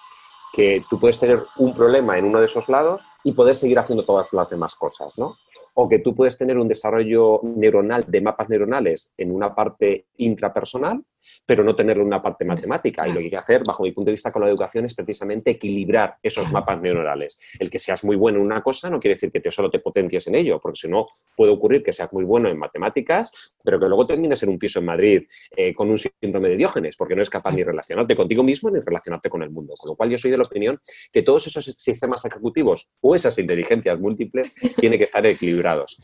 que tú puedes tener un problema en uno de esos lados y poder seguir haciendo todas las demás cosas, ¿no? O que tú puedes tener un desarrollo neuronal de mapas neuronales en una parte intrapersonal pero no tenerlo en una parte matemática. Y lo que hay que hacer, bajo mi punto de vista con la educación, es precisamente equilibrar esos mapas neuronales. El que seas muy bueno en una cosa no quiere decir que te solo te potencies en ello, porque si no, puede ocurrir que seas muy bueno en matemáticas, pero que luego termines en un piso en Madrid eh, con un síndrome de Diógenes, porque no es capaz ni relacionarte contigo mismo ni relacionarte con el mundo. Con lo cual, yo soy de la opinión que todos esos sistemas ejecutivos o esas inteligencias múltiples tienen que estar equilibrados.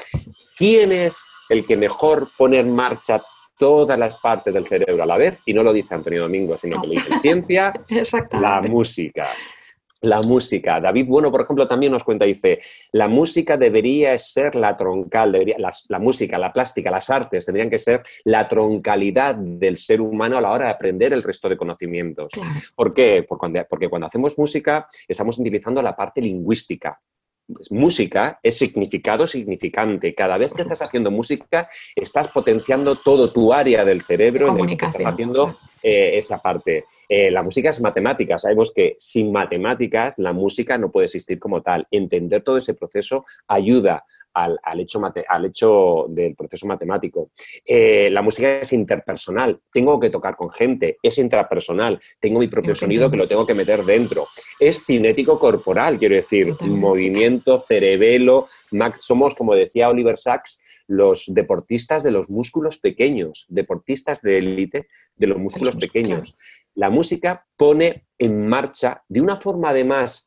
¿Quién es el que mejor pone en marcha todas las partes del cerebro a la vez, y no lo dice Antonio Domingo, sino que lo dice ciencia, la música. La música. David Bueno, por ejemplo, también nos cuenta, dice, la música debería ser la troncal, debería, la, música, la plástica, las artes tendrían que ser la troncalidad del ser humano a la hora de aprender el resto de conocimientos. ¿Por qué? Porque cuando hacemos música estamos utilizando la parte lingüística, música es significado significante. Cada vez que estás haciendo música, estás potenciando todo tu área del cerebro en el que estás haciendo eh, esa parte. Eh, la música es matemática. Sabemos que sin matemáticas la música no puede existir como tal. Entender todo ese proceso ayuda al, hecho, al hecho, del proceso matemático. Eh, la música es interpersonal. Tengo que tocar con gente. Es intrapersonal. Tengo mi propio sonido que lo tengo que meter dentro. Es cinético corporal, quiero decir, movimiento, cerebelo. Somos, como decía Oliver Sacks, los deportistas de los músculos pequeños, deportistas de élite de los músculos pequeños. La música pone en marcha, de una forma además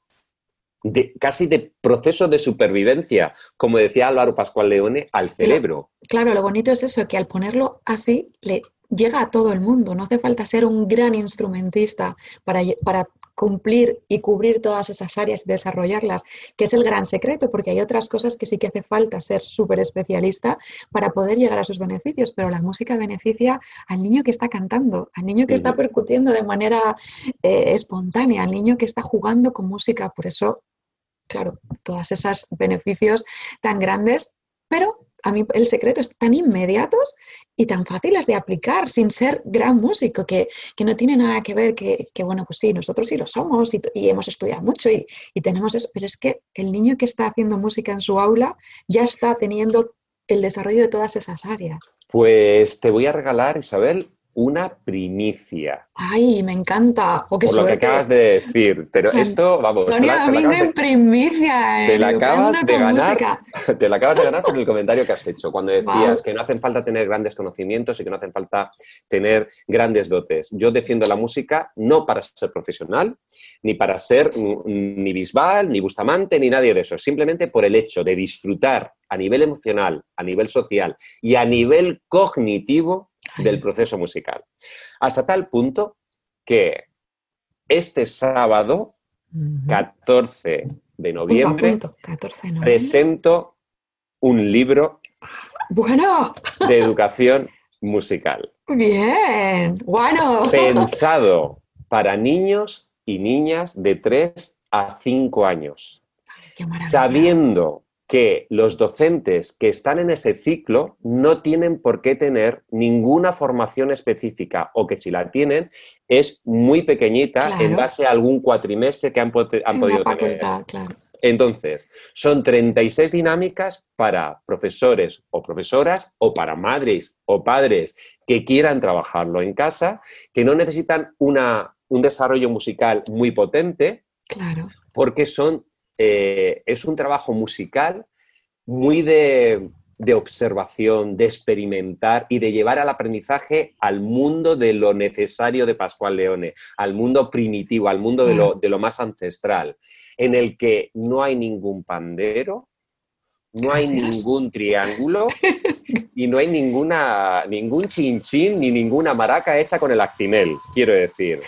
de, casi de proceso de supervivencia, como decía Álvaro Pascual Leone, al cerebro. Claro, lo bonito es eso, que al ponerlo así, le llega a todo el mundo, no hace falta ser un gran instrumentista para, para cumplir y cubrir todas esas áreas y desarrollarlas, que es el gran secreto, porque hay otras cosas que sí que hace falta ser súper especialista para poder llegar a esos beneficios, pero la música beneficia al niño que está cantando, al niño que está percutiendo de manera eh, espontánea, al niño que está jugando con música, por eso, claro, todos esos beneficios tan grandes, pero a mí el secreto es tan inmediatos y tan fáciles de aplicar sin ser gran músico, que, no tiene nada que ver que, bueno, pues sí, nosotros sí lo somos y, hemos estudiado mucho y, y, tenemos eso, pero es que el niño que está haciendo música en su aula ya está teniendo el desarrollo de todas esas áreas. Pues te voy a regalar, Isabel, una primicia. Ay, me encanta. Oh, Por lo que acabas de decir. Pero esto, vamos. Antonio Domingo en primicia. Te la acabas de ganar. Te la acabas de ganar por el comentario que has hecho. Cuando decías que no hacen falta tener grandes conocimientos y que no hacen falta tener grandes dotes. Yo defiendo la música no para ser profesional, ni para ser ni Bisbal, ni Bustamante, ni nadie de eso. Simplemente por el hecho de disfrutar a nivel emocional, a nivel social y a nivel cognitivo del proceso musical. Hasta tal punto que este sábado, 14 de noviembre, presento un libro bueno. de educación musical. Bien, bueno. Pensado para niños y niñas de 3 a 5 años. sabiendo que los docentes que están en ese ciclo no tienen por qué tener ninguna formación específica o que si la tienen es muy pequeñita en base a algún cuatrimestre que han, podido tener. Entonces, son 36 dinámicas para profesores o profesoras o para madres o padres que quieran trabajarlo en casa, que no necesitan una, un desarrollo musical muy potente, claro. porque son eh, es un trabajo musical muy de, observación, de experimentar y de llevar al aprendizaje al mundo de lo necesario de Pascual Leone, al mundo primitivo, al mundo de lo, de lo más ancestral, en el que no hay ningún pandero, no hay ningún triángulo y no hay ninguna, ningún chinchín ni ninguna maraca hecha con el actimel, quiero decir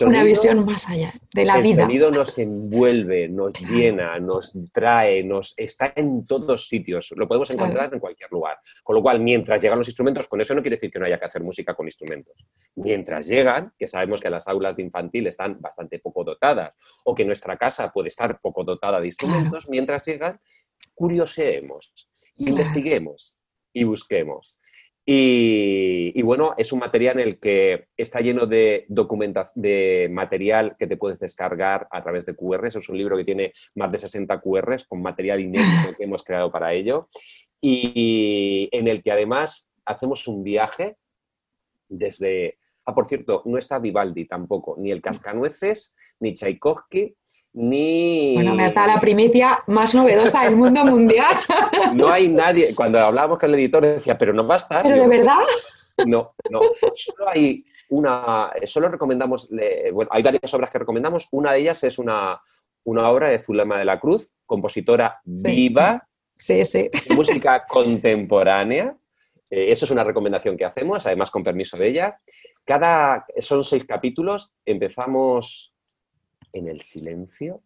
una visión más allá de la vida. El sonido nos envuelve, nos llena, nos trae, nos está en todos sitios. Lo podemos encontrar en cualquier lugar. Con lo cual, mientras llegan los instrumentos, con eso no quiere decir que no haya que hacer música con instrumentos. Mientras llegan, que sabemos que las aulas de infantil están bastante poco dotadas o que nuestra casa puede estar poco dotada de instrumentos, mientras llegan, curioseemos, investiguemos y busquemos. Y, bueno, es un material en el que está lleno de de material que te puedes descargar a través de QRs. Es un libro que tiene más de 60 QRs con material inédito que hemos creado para ello. Y en el que además hacemos un viaje desde... Ah, por cierto, no está Vivaldi tampoco, ni el Cascanueces, ni Tchaikovsky, ni... Bueno, me está la primicia más novedosa del mundo mundial. No hay nadie, cuando hablábamos con el editor decía, pero no va a estar. ¿Pero de verdad? No, no. Solo hay una, solo recomendamos, bueno, hay varias obras que recomendamos. Una de ellas es una, obra de Zulema de la Cruz, compositora viva, sí, sí. música contemporánea. Eh, eso es una recomendación que hacemos, además con permiso de ella. Cada, son seis capítulos. Empezamos en el silencio.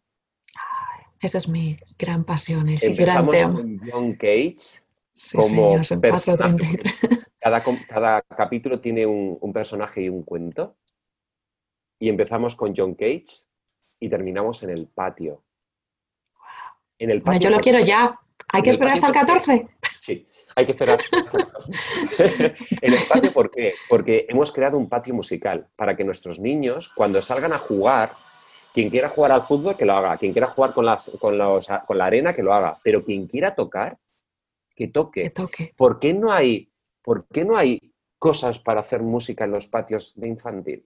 esa es mi gran pasión, ese Empezamos gran con John Cage como personaje. Cada, cada, capítulo tiene un, personaje y un cuento. Y empezamos con John Cage y terminamos en el patio. En el patio yo lo quiero ya. ¿Hay que esperar hasta el 14? Sí, hay que esperar. en el patio, ¿por qué? Porque hemos creado un patio musical para que nuestros niños, cuando salgan a jugar, quien quiera jugar al fútbol, que lo haga. Quien quiera jugar con, las, con, con la arena, que lo haga. Pero quien quiera tocar, que toque. toque. ¿Por qué no hay, por qué no hay cosas para hacer música en los patios de infantil?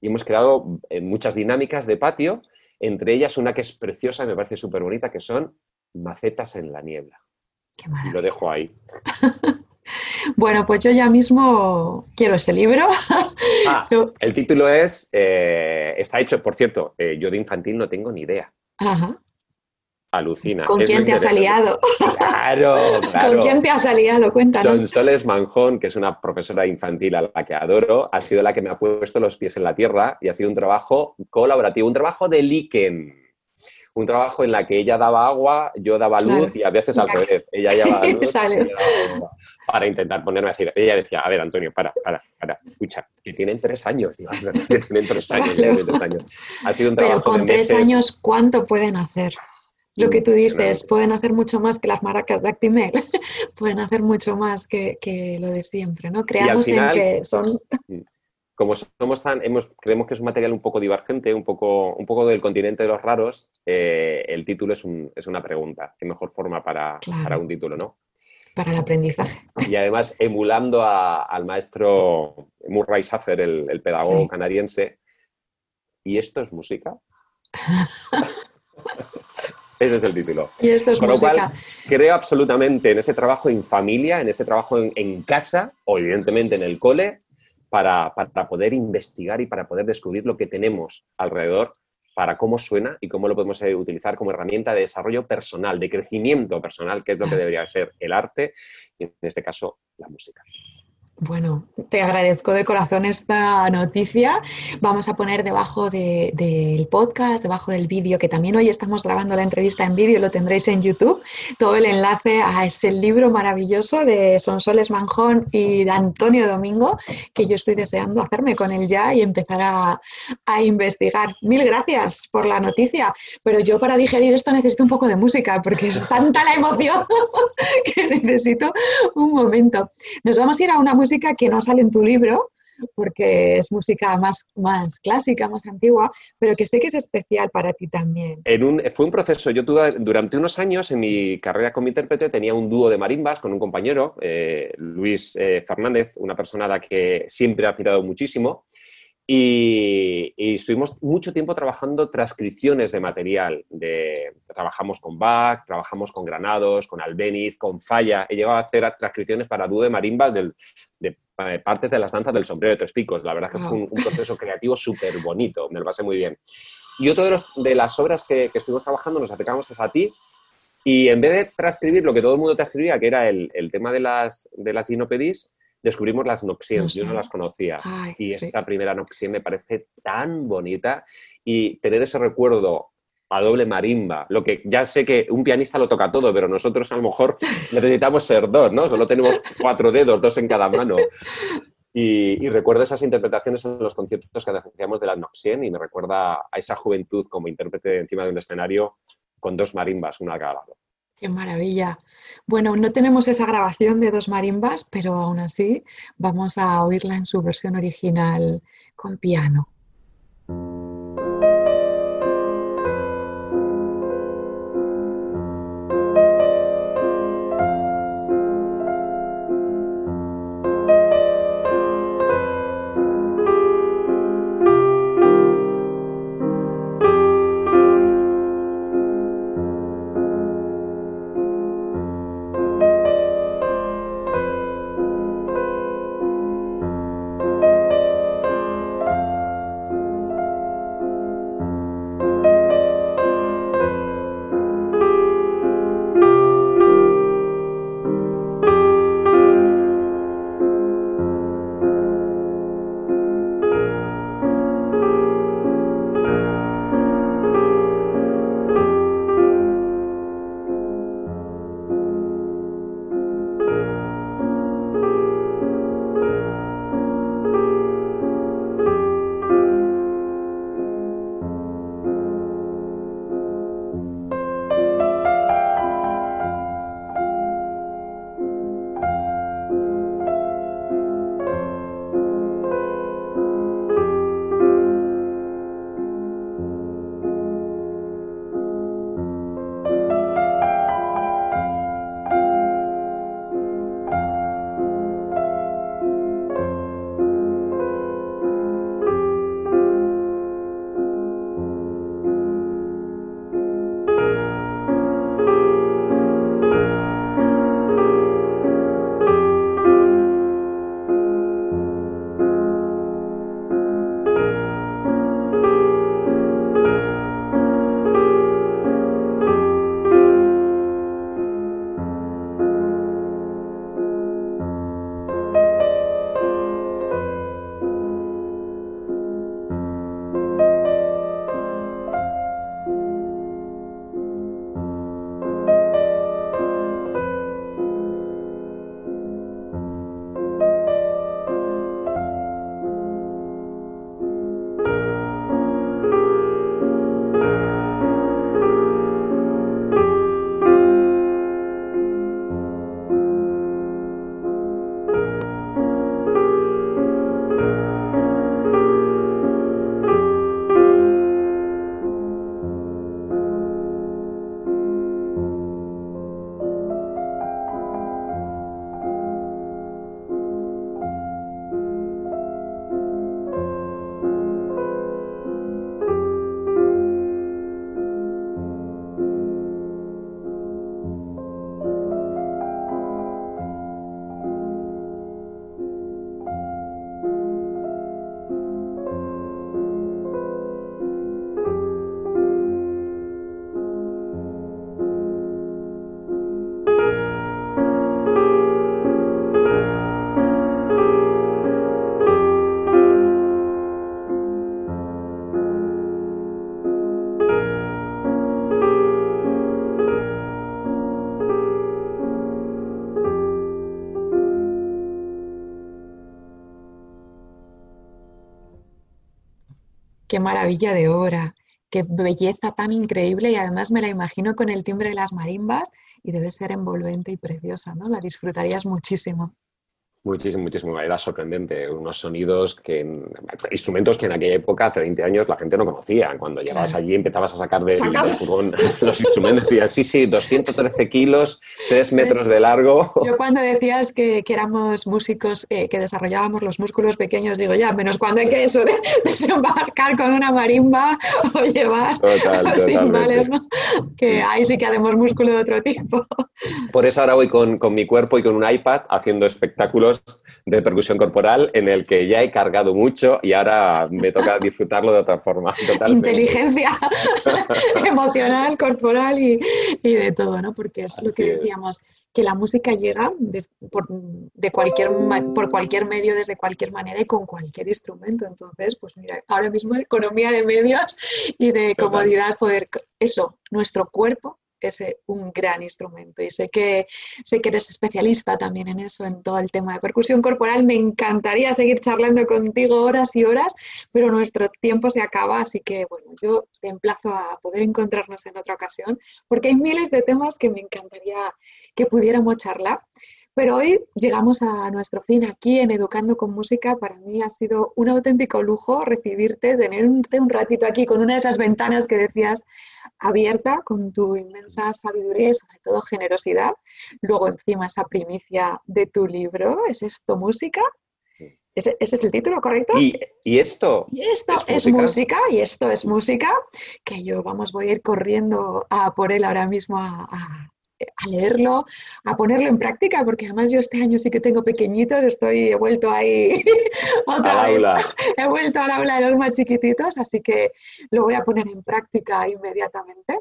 Y hemos creado eh, muchas dinámicas de patio, entre ellas una que es preciosa y me parece súper bonita, que son macetas en la niebla. Qué y lo dejo ahí. Bueno, pues yo ya mismo quiero ese libro. Ah, el título es, eh, está hecho, por cierto, eh, yo de infantil no tengo ni idea. Ajá. Alucina. ¿Con quién te has aliado? Claro, claro. ¿Con quién te has aliado? Cuéntanos. Sonsoles Manjón, que es una profesora infantil a la que adoro, ha sido la que me ha puesto los pies en la tierra y ha sido un trabajo colaborativo, un trabajo de Liken un trabajo en la que ella daba agua, yo daba luz y a veces al revés. Ella daba luz para intentar ponerme a decir. Ella decía, a ver, Antonio, para, para, para, escucha, que tienen tres años. que tienen tres años, tres años. Ha sido un trabajo Pero con tres años, ¿cuánto pueden hacer? Lo que tú dices, pueden hacer mucho más que las maracas de Actimel, pueden hacer mucho más que, que, lo de siempre, ¿no? Creamos en que son... Como somos tan, hemos, creemos que es un material un poco divergente, un poco, un poco del continente de los raros, eh, el título es, una pregunta. ¿Qué mejor forma para, un título, no? Para el aprendizaje. Y además, emulando al maestro Murray Safer, el, pedagogo canadiense, ¿y esto es música? Ese es el título. Y esto es Con música. Lo cual, creo absolutamente en ese trabajo en familia, en ese trabajo en, en casa, o evidentemente en el cole, para, poder investigar y para poder descubrir lo que tenemos alrededor para cómo suena y cómo lo podemos eh, utilizar como herramienta de desarrollo personal, de crecimiento personal, que es lo que debería ser el arte y en este caso la música. Bueno, te agradezco de corazón esta noticia. Vamos a poner debajo del podcast, debajo del vídeo, que también hoy estamos grabando la entrevista en vídeo, lo tendréis en YouTube, todo el enlace a ese libro maravilloso de Sonsoles Manjón y de Antonio Domingo, que yo estoy deseando hacerme con él ya y empezar a, a investigar. Mil gracias por la noticia, pero yo para digerir esto necesito un poco de música, porque es tanta la emoción que necesito un momento. Nos vamos a ir a una música que no sale en tu libro, porque es música más, más clásica, más antigua, pero que sé que es especial para ti también. Fue un proceso, yo tuve durante unos años en mi carrera como intérprete tenía un dúo de marimbas con un compañero, eh, Luis eh, Fernández, una persona a la que siempre he admirado muchísimo, y, estuvimos mucho tiempo trabajando transcripciones de material. De, trabajamos con Bach, trabajamos con Granados, con Albeniz, con Falla. He llegado a hacer transcripciones para dúo de marimba de, eh, partes de las danzas del sombrero de tres picos. La verdad que fue un, proceso creativo súper bonito, me lo pasé muy bien. Y otra de, de, las obras que, estuvimos trabajando nos acercamos a ti y en vez de transcribir lo que todo el mundo transcribía, que era el, el tema de las, de las ginopedis, descubrimos las Noxiens, yo no las conocía. y esta primera Noxien me parece tan bonita y tener ese recuerdo a doble marimba, lo que ya sé que un pianista lo toca todo, pero nosotros a lo mejor necesitamos ser dos, ¿no? Solo tenemos cuatro dedos, dos en cada mano. Y, recuerdo esas interpretaciones en los conciertos que hacíamos de la Noxien y me recuerda a esa juventud como intérprete encima de un escenario con dos marimbas, una a cada lado. Qué maravilla. Bueno, no tenemos esa grabación de dos marimbas, pero aún así vamos a oírla en su versión original con piano. Maravilla de obra, qué belleza tan increíble y además me la imagino con el timbre de las marimbas y debe ser envolvente y preciosa, ¿no? La disfrutarías muchísimo. Muchísimo, muchísimo. Era sorprendente. Unos sonidos que, instrumentos que en aquella época, hace 20 años, la gente no conocía. Cuando llegabas allí empezabas a sacar del, furgón los instrumentos y decías, sí, sí, 213 kilos, 3 metros de largo. Yo cuando decías que, que éramos músicos, eh, que desarrollábamos los músculos pequeños, digo, ya, menos cuando hay que eso de desembarcar con una marimba o llevar los timbales, ¿no? Que ahí sí que hacemos músculo de otro tipo. Por eso ahora voy con, con mi cuerpo y con un iPad haciendo espectáculos de percusión corporal en el que ya he cargado mucho y ahora me toca disfrutarlo de otra forma. Inteligencia emocional, corporal y, de todo, ¿no? Porque es lo que decíamos, que la música llega por, de cualquier, por cualquier medio, desde cualquier manera y con cualquier instrumento. Entonces, pues mira, ahora mismo economía de medios y de comodidad, poder, eso, nuestro cuerpo es un gran instrumento y sé que, sé que eres especialista también en eso, en todo el tema de percusión corporal. Me encantaría seguir charlando contigo horas y horas, pero nuestro tiempo se acaba, así que bueno, yo te emplazo a poder encontrarnos en otra ocasión, porque hay miles de temas que me encantaría que pudiéramos charlar. Pero hoy llegamos a nuestro fin aquí en Educando con Música. Para mí ha sido un auténtico lujo recibirte, tenerte un ratito aquí con una de esas ventanas que decías abierta, con tu inmensa sabiduría y sobre todo generosidad. Luego encima esa primicia de tu libro, ¿es esto música? ¿Ese, es el título, correcto? ¿Y, esto? Y esto es, música? y esto es música, que yo, vamos, voy a ir corriendo a por él ahora mismo a a leerlo, a ponerlo en práctica, porque además yo este año sí que tengo pequeñitos, estoy, he vuelto ahí otra vez, he vuelto al aula de los más chiquititos, así que lo voy a poner en práctica inmediatamente.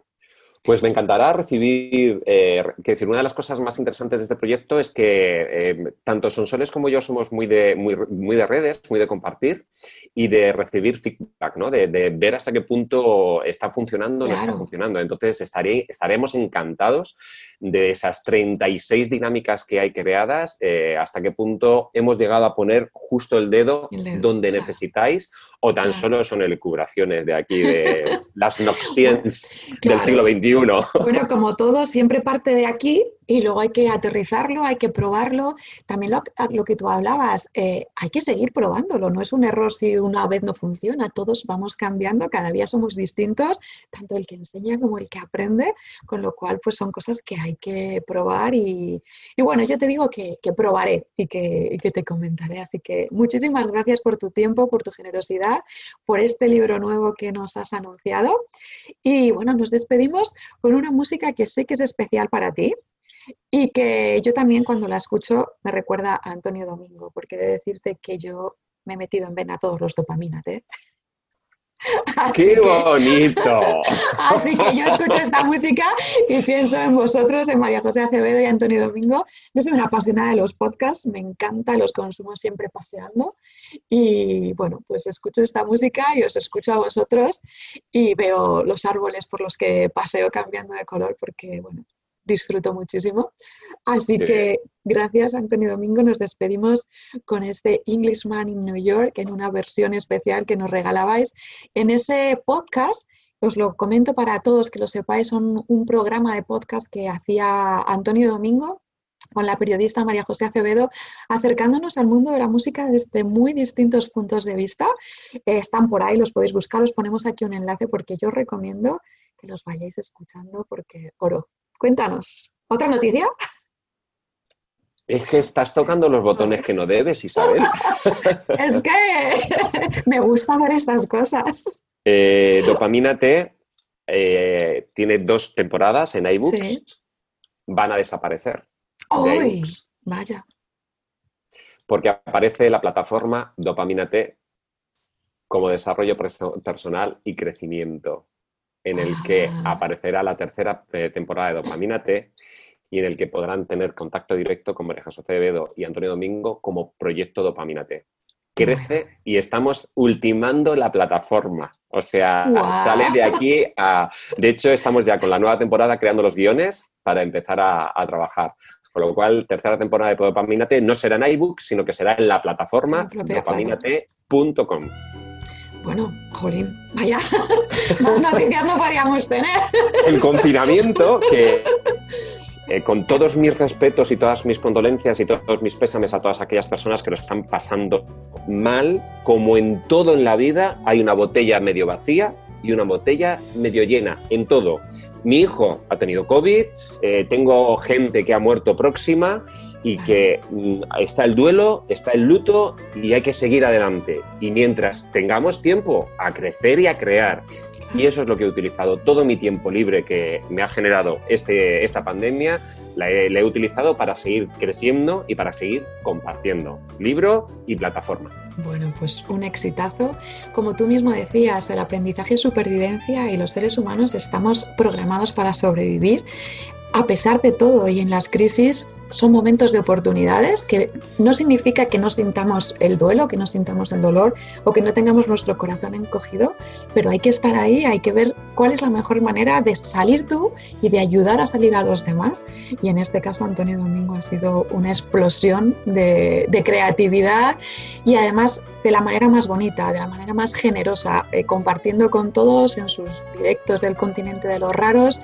Pues me encantará recibir, eh, que decir, una de las cosas más interesantes de este proyecto es que eh, tanto Sonsoles como yo somos muy de, muy, muy, de redes, muy de compartir y de recibir feedback, ¿no? de, ver hasta qué punto está funcionando o no está funcionando. Entonces estaré, estaremos encantados de esas 36 dinámicas que hay creadas, eh, hasta qué punto hemos llegado a poner justo el dedo, donde necesitáis o tan solo son elucubraciones de aquí, de las noxiens del siglo XXI. Bueno, como todo, siempre parte de aquí y luego hay que aterrizarlo, hay que probarlo. También lo, que tú hablabas, eh, hay que seguir probándolo. No es un error si una vez no funciona. Todos vamos cambiando, cada día somos distintos, tanto el que enseña como el que aprende, con lo cual pues son cosas que hay que probar y, bueno, yo te digo que, probaré y que, que te comentaré. Así que muchísimas gracias por tu tiempo, por tu generosidad, por este libro nuevo que nos has anunciado. Y bueno, nos despedimos con una música que sé que es especial para ti y que yo también cuando la escucho me recuerda a Antonio Domingo, porque he de decirte que yo me he metido en vena todos los dopaminas, ¿eh? ¡Qué bonito! Así que yo escucho esta música y pienso en vosotros, en María José Acevedo y Antonio Domingo. Yo soy una apasionada de los podcasts, me encanta, los consumo siempre paseando. Y bueno, pues escucho esta música y os escucho a vosotros y veo los árboles por los que paseo cambiando de color porque, bueno, disfruto muchísimo. Así que gracias, Antonio Domingo. Nos despedimos con este Englishman in New York en una versión especial que nos regalabais en ese podcast. Os lo comento para todos que lo sepáis, son un programa de podcast que hacía Antonio Domingo con la periodista María José Acevedo, acercándonos al mundo de la música desde muy distintos puntos de vista. Eh, están por ahí, los podéis buscar, os ponemos aquí un enlace porque yo recomiendo que los vayáis escuchando porque oro, Cuéntanos, ¿otra noticia? Es que estás tocando los botones que no debes, Isabel. es que me gusta ver estas cosas. Eh, Dopamina T eh, tiene dos temporadas en iBooks. Van a desaparecer. ¡Ay! Vaya. Porque aparece la plataforma Dopamina T como desarrollo personal y crecimiento en el que ah. aparecerá la tercera eh, temporada de Dopamina T y en el que podrán tener contacto directo con María José Acevedo y Antonio Domingo como proyecto Dopamina T. Crece y estamos ultimando la plataforma. O sea, sale de aquí a... De hecho, estamos ya con la nueva temporada creando los guiones para empezar a, trabajar. Con lo cual, tercera temporada de Dopaminate no será en iBook, sino que será en la plataforma dopaminate.com. Bueno, jolín, vaya, más noticias no podríamos tener. El confinamiento, que eh, con todos mis respetos y todas mis condolencias y todos mis pésames a todas aquellas personas que lo están pasando mal, como en todo en la vida, hay una botella medio vacía y una botella medio llena, en todo. Mi hijo ha tenido COVID, eh, tengo gente que ha muerto próxima y que mm, está el duelo, está el luto y hay que seguir adelante. Y mientras tengamos tiempo a crecer y a crear, y eso es lo que he utilizado, todo mi tiempo libre que me ha generado este, esta pandemia, la he, he utilizado para seguir creciendo y para seguir compartiendo libro y plataforma. Bueno, pues un exitazo. Como tú mismo decías, el aprendizaje es supervivencia y los seres humanos estamos programados para sobrevivir a pesar de todo y en las crisis son momentos de oportunidades que no significa que no sintamos el duelo, que no sintamos el dolor o que no tengamos nuestro corazón encogido, pero hay que estar ahí, hay que ver cuál es la mejor manera de salir tú y de ayudar a salir a los demás. Y en este caso Antonio Domingo ha sido una explosión de, creatividad y además de la manera más bonita, de la manera más generosa, eh, compartiendo con todos en sus directos del continente de los raros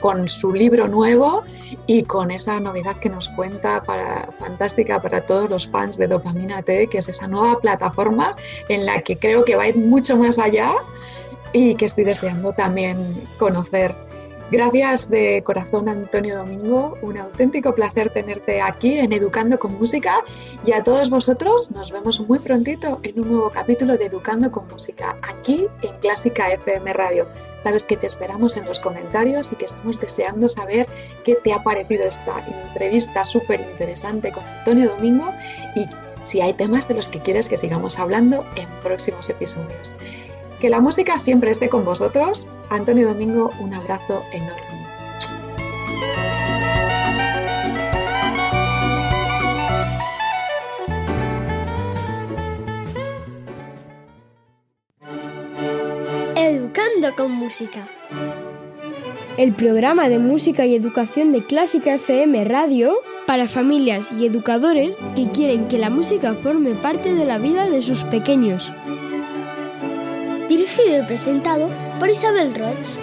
con su libro nuevo y con esa novedad que nos cuenta para, fantástica para todos los fans de Dopamina T, que es esa nueva plataforma en la que creo que va a ir mucho más allá y que estoy deseando también conocer. Gracias de corazón Antonio Domingo, un auténtico placer tenerte aquí en Educando con Música y a todos vosotros nos vemos muy prontito en un nuevo capítulo de Educando con Música aquí en Clásica FM Radio. Sabes que te esperamos en los comentarios y que estamos deseando saber qué te ha parecido esta entrevista súper interesante con Antonio Domingo y si hay temas de los que quieres que sigamos hablando en próximos episodios. Que la música siempre esté con vosotros. Antonio Domingo, un abrazo enorme. Educando con música. El programa de música y educación de Clásica FM Radio para familias y educadores que quieren que la música forme parte de la vida de sus pequeños dirigido y presentado por Isabel Roch.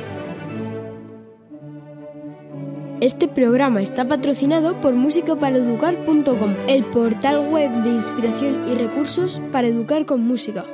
Este programa está patrocinado por musicaparaeducar.com, el portal web de inspiración y recursos para educar con música.